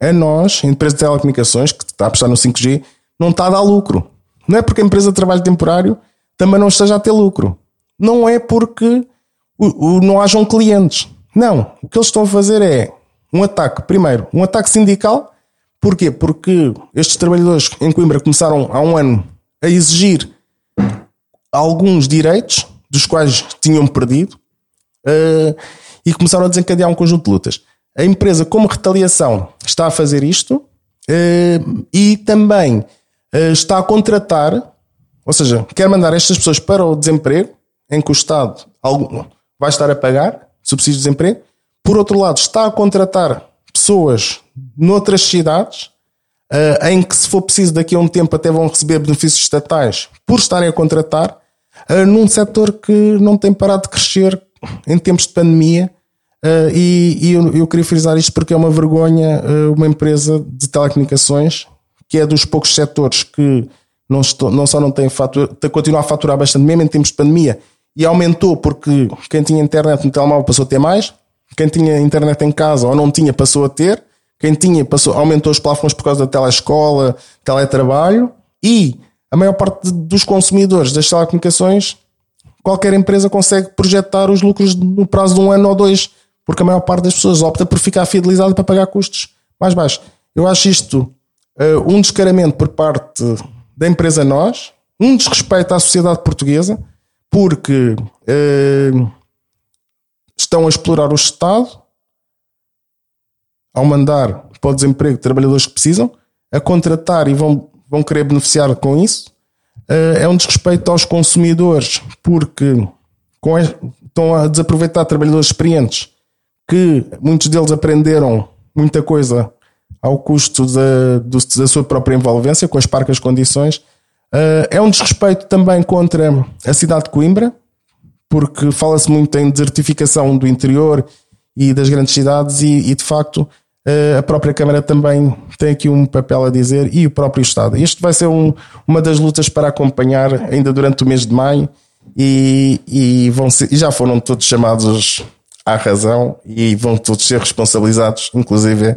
a nós, a empresa de telecomunicações, que está a apostar no 5G, não está a dar lucro. Não é porque a empresa de trabalho temporário também não esteja a ter lucro. não é porque não hajam clientes. Não. O que eles estão a fazer é um ataque, primeiro, um ataque sindical. Porquê? Porque estes trabalhadores em Coimbra começaram há um ano a exigir alguns direitos dos quais tinham perdido uh, e começaram a desencadear um conjunto de lutas. A empresa, como retaliação, está a fazer isto uh, e também uh, está a contratar, ou seja, quer mandar estas pessoas para o desemprego, em que o Estado vai estar a pagar subsídios de desemprego. Por outro lado, está a contratar pessoas noutras cidades uh, em que, se for preciso, daqui a um tempo até vão receber benefícios estatais por estarem a contratar, num setor que não tem parado de crescer em tempos de pandemia. Uh, e, e eu, eu, queria frisar isto porque é uma vergonha uma empresa de telecomunicações, que é dos poucos setores que não, estou, não só não tem fatura, continua a faturar bastante, mesmo em tempos de pandemia, e aumentou porque quem tinha internet no telemóvel passou a ter mais, quem tinha internet em casa ou não tinha passou a ter, quem tinha passou, aumentou os plafons por causa da telescola, teletrabalho e a maior parte dos consumidores das telecomunicações, qualquer empresa consegue projetar os lucros no prazo de um ano ou dois, porque a maior parte das pessoas opta por ficar fidelizada para pagar custos mais baixos. Eu acho isto uh, um descaramento por parte da empresa nós, um desrespeito à sociedade portuguesa porque uh, estão a explorar o Estado ao mandar para o desemprego trabalhadores que precisam, a contratar e vão, vão querer beneficiar com isso. Uh, é um desrespeito aos consumidores, porque com, estão a desaproveitar trabalhadores experientes que muitos deles aprenderam muita coisa ao custo da, da sua própria envolvência, com as parcas condições Uh, é um desrespeito também contra a cidade de Coimbra, porque fala-se muito em desertificação do interior e das grandes cidades, e, e de facto uh, a própria Câmara também tem aqui um papel a dizer, e o próprio Estado. Este vai ser um, uma das lutas para acompanhar ainda durante o mês de maio, e, e, vão ser, e já foram todos chamados à razão e vão todos ser responsabilizados, inclusive o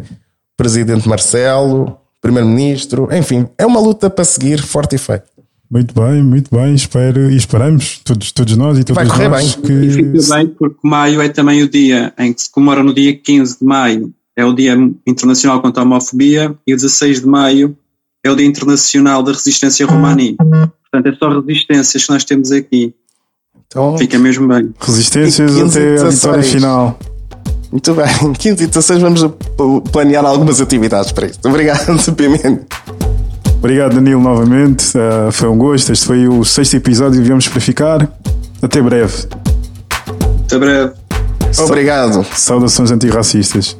Presidente Marcelo, primeiro-ministro, enfim, é uma luta para seguir forte e feio. Muito bem, muito bem, espero e esperamos, todos, todos nós e todos Vai correr nós. Bem. Que... E fica bem porque maio é também o dia em que se comemora no dia 15 de maio, é o Dia Internacional contra a Homofobia, e o 16 de maio é o Dia Internacional da Resistência Romani. Portanto, é só resistências que nós temos aqui. Então, Fica mesmo bem. Resistências até a vitória final. Muito bem, 15 e 16 vamos planear algumas atividades para isso. Obrigado, Pimento. Obrigado, Danilo, novamente. Uh, foi um gosto. Este foi o sexto episódio que viemos para ficar. Até breve. Até breve. Obrigado. Saudações antirracistas.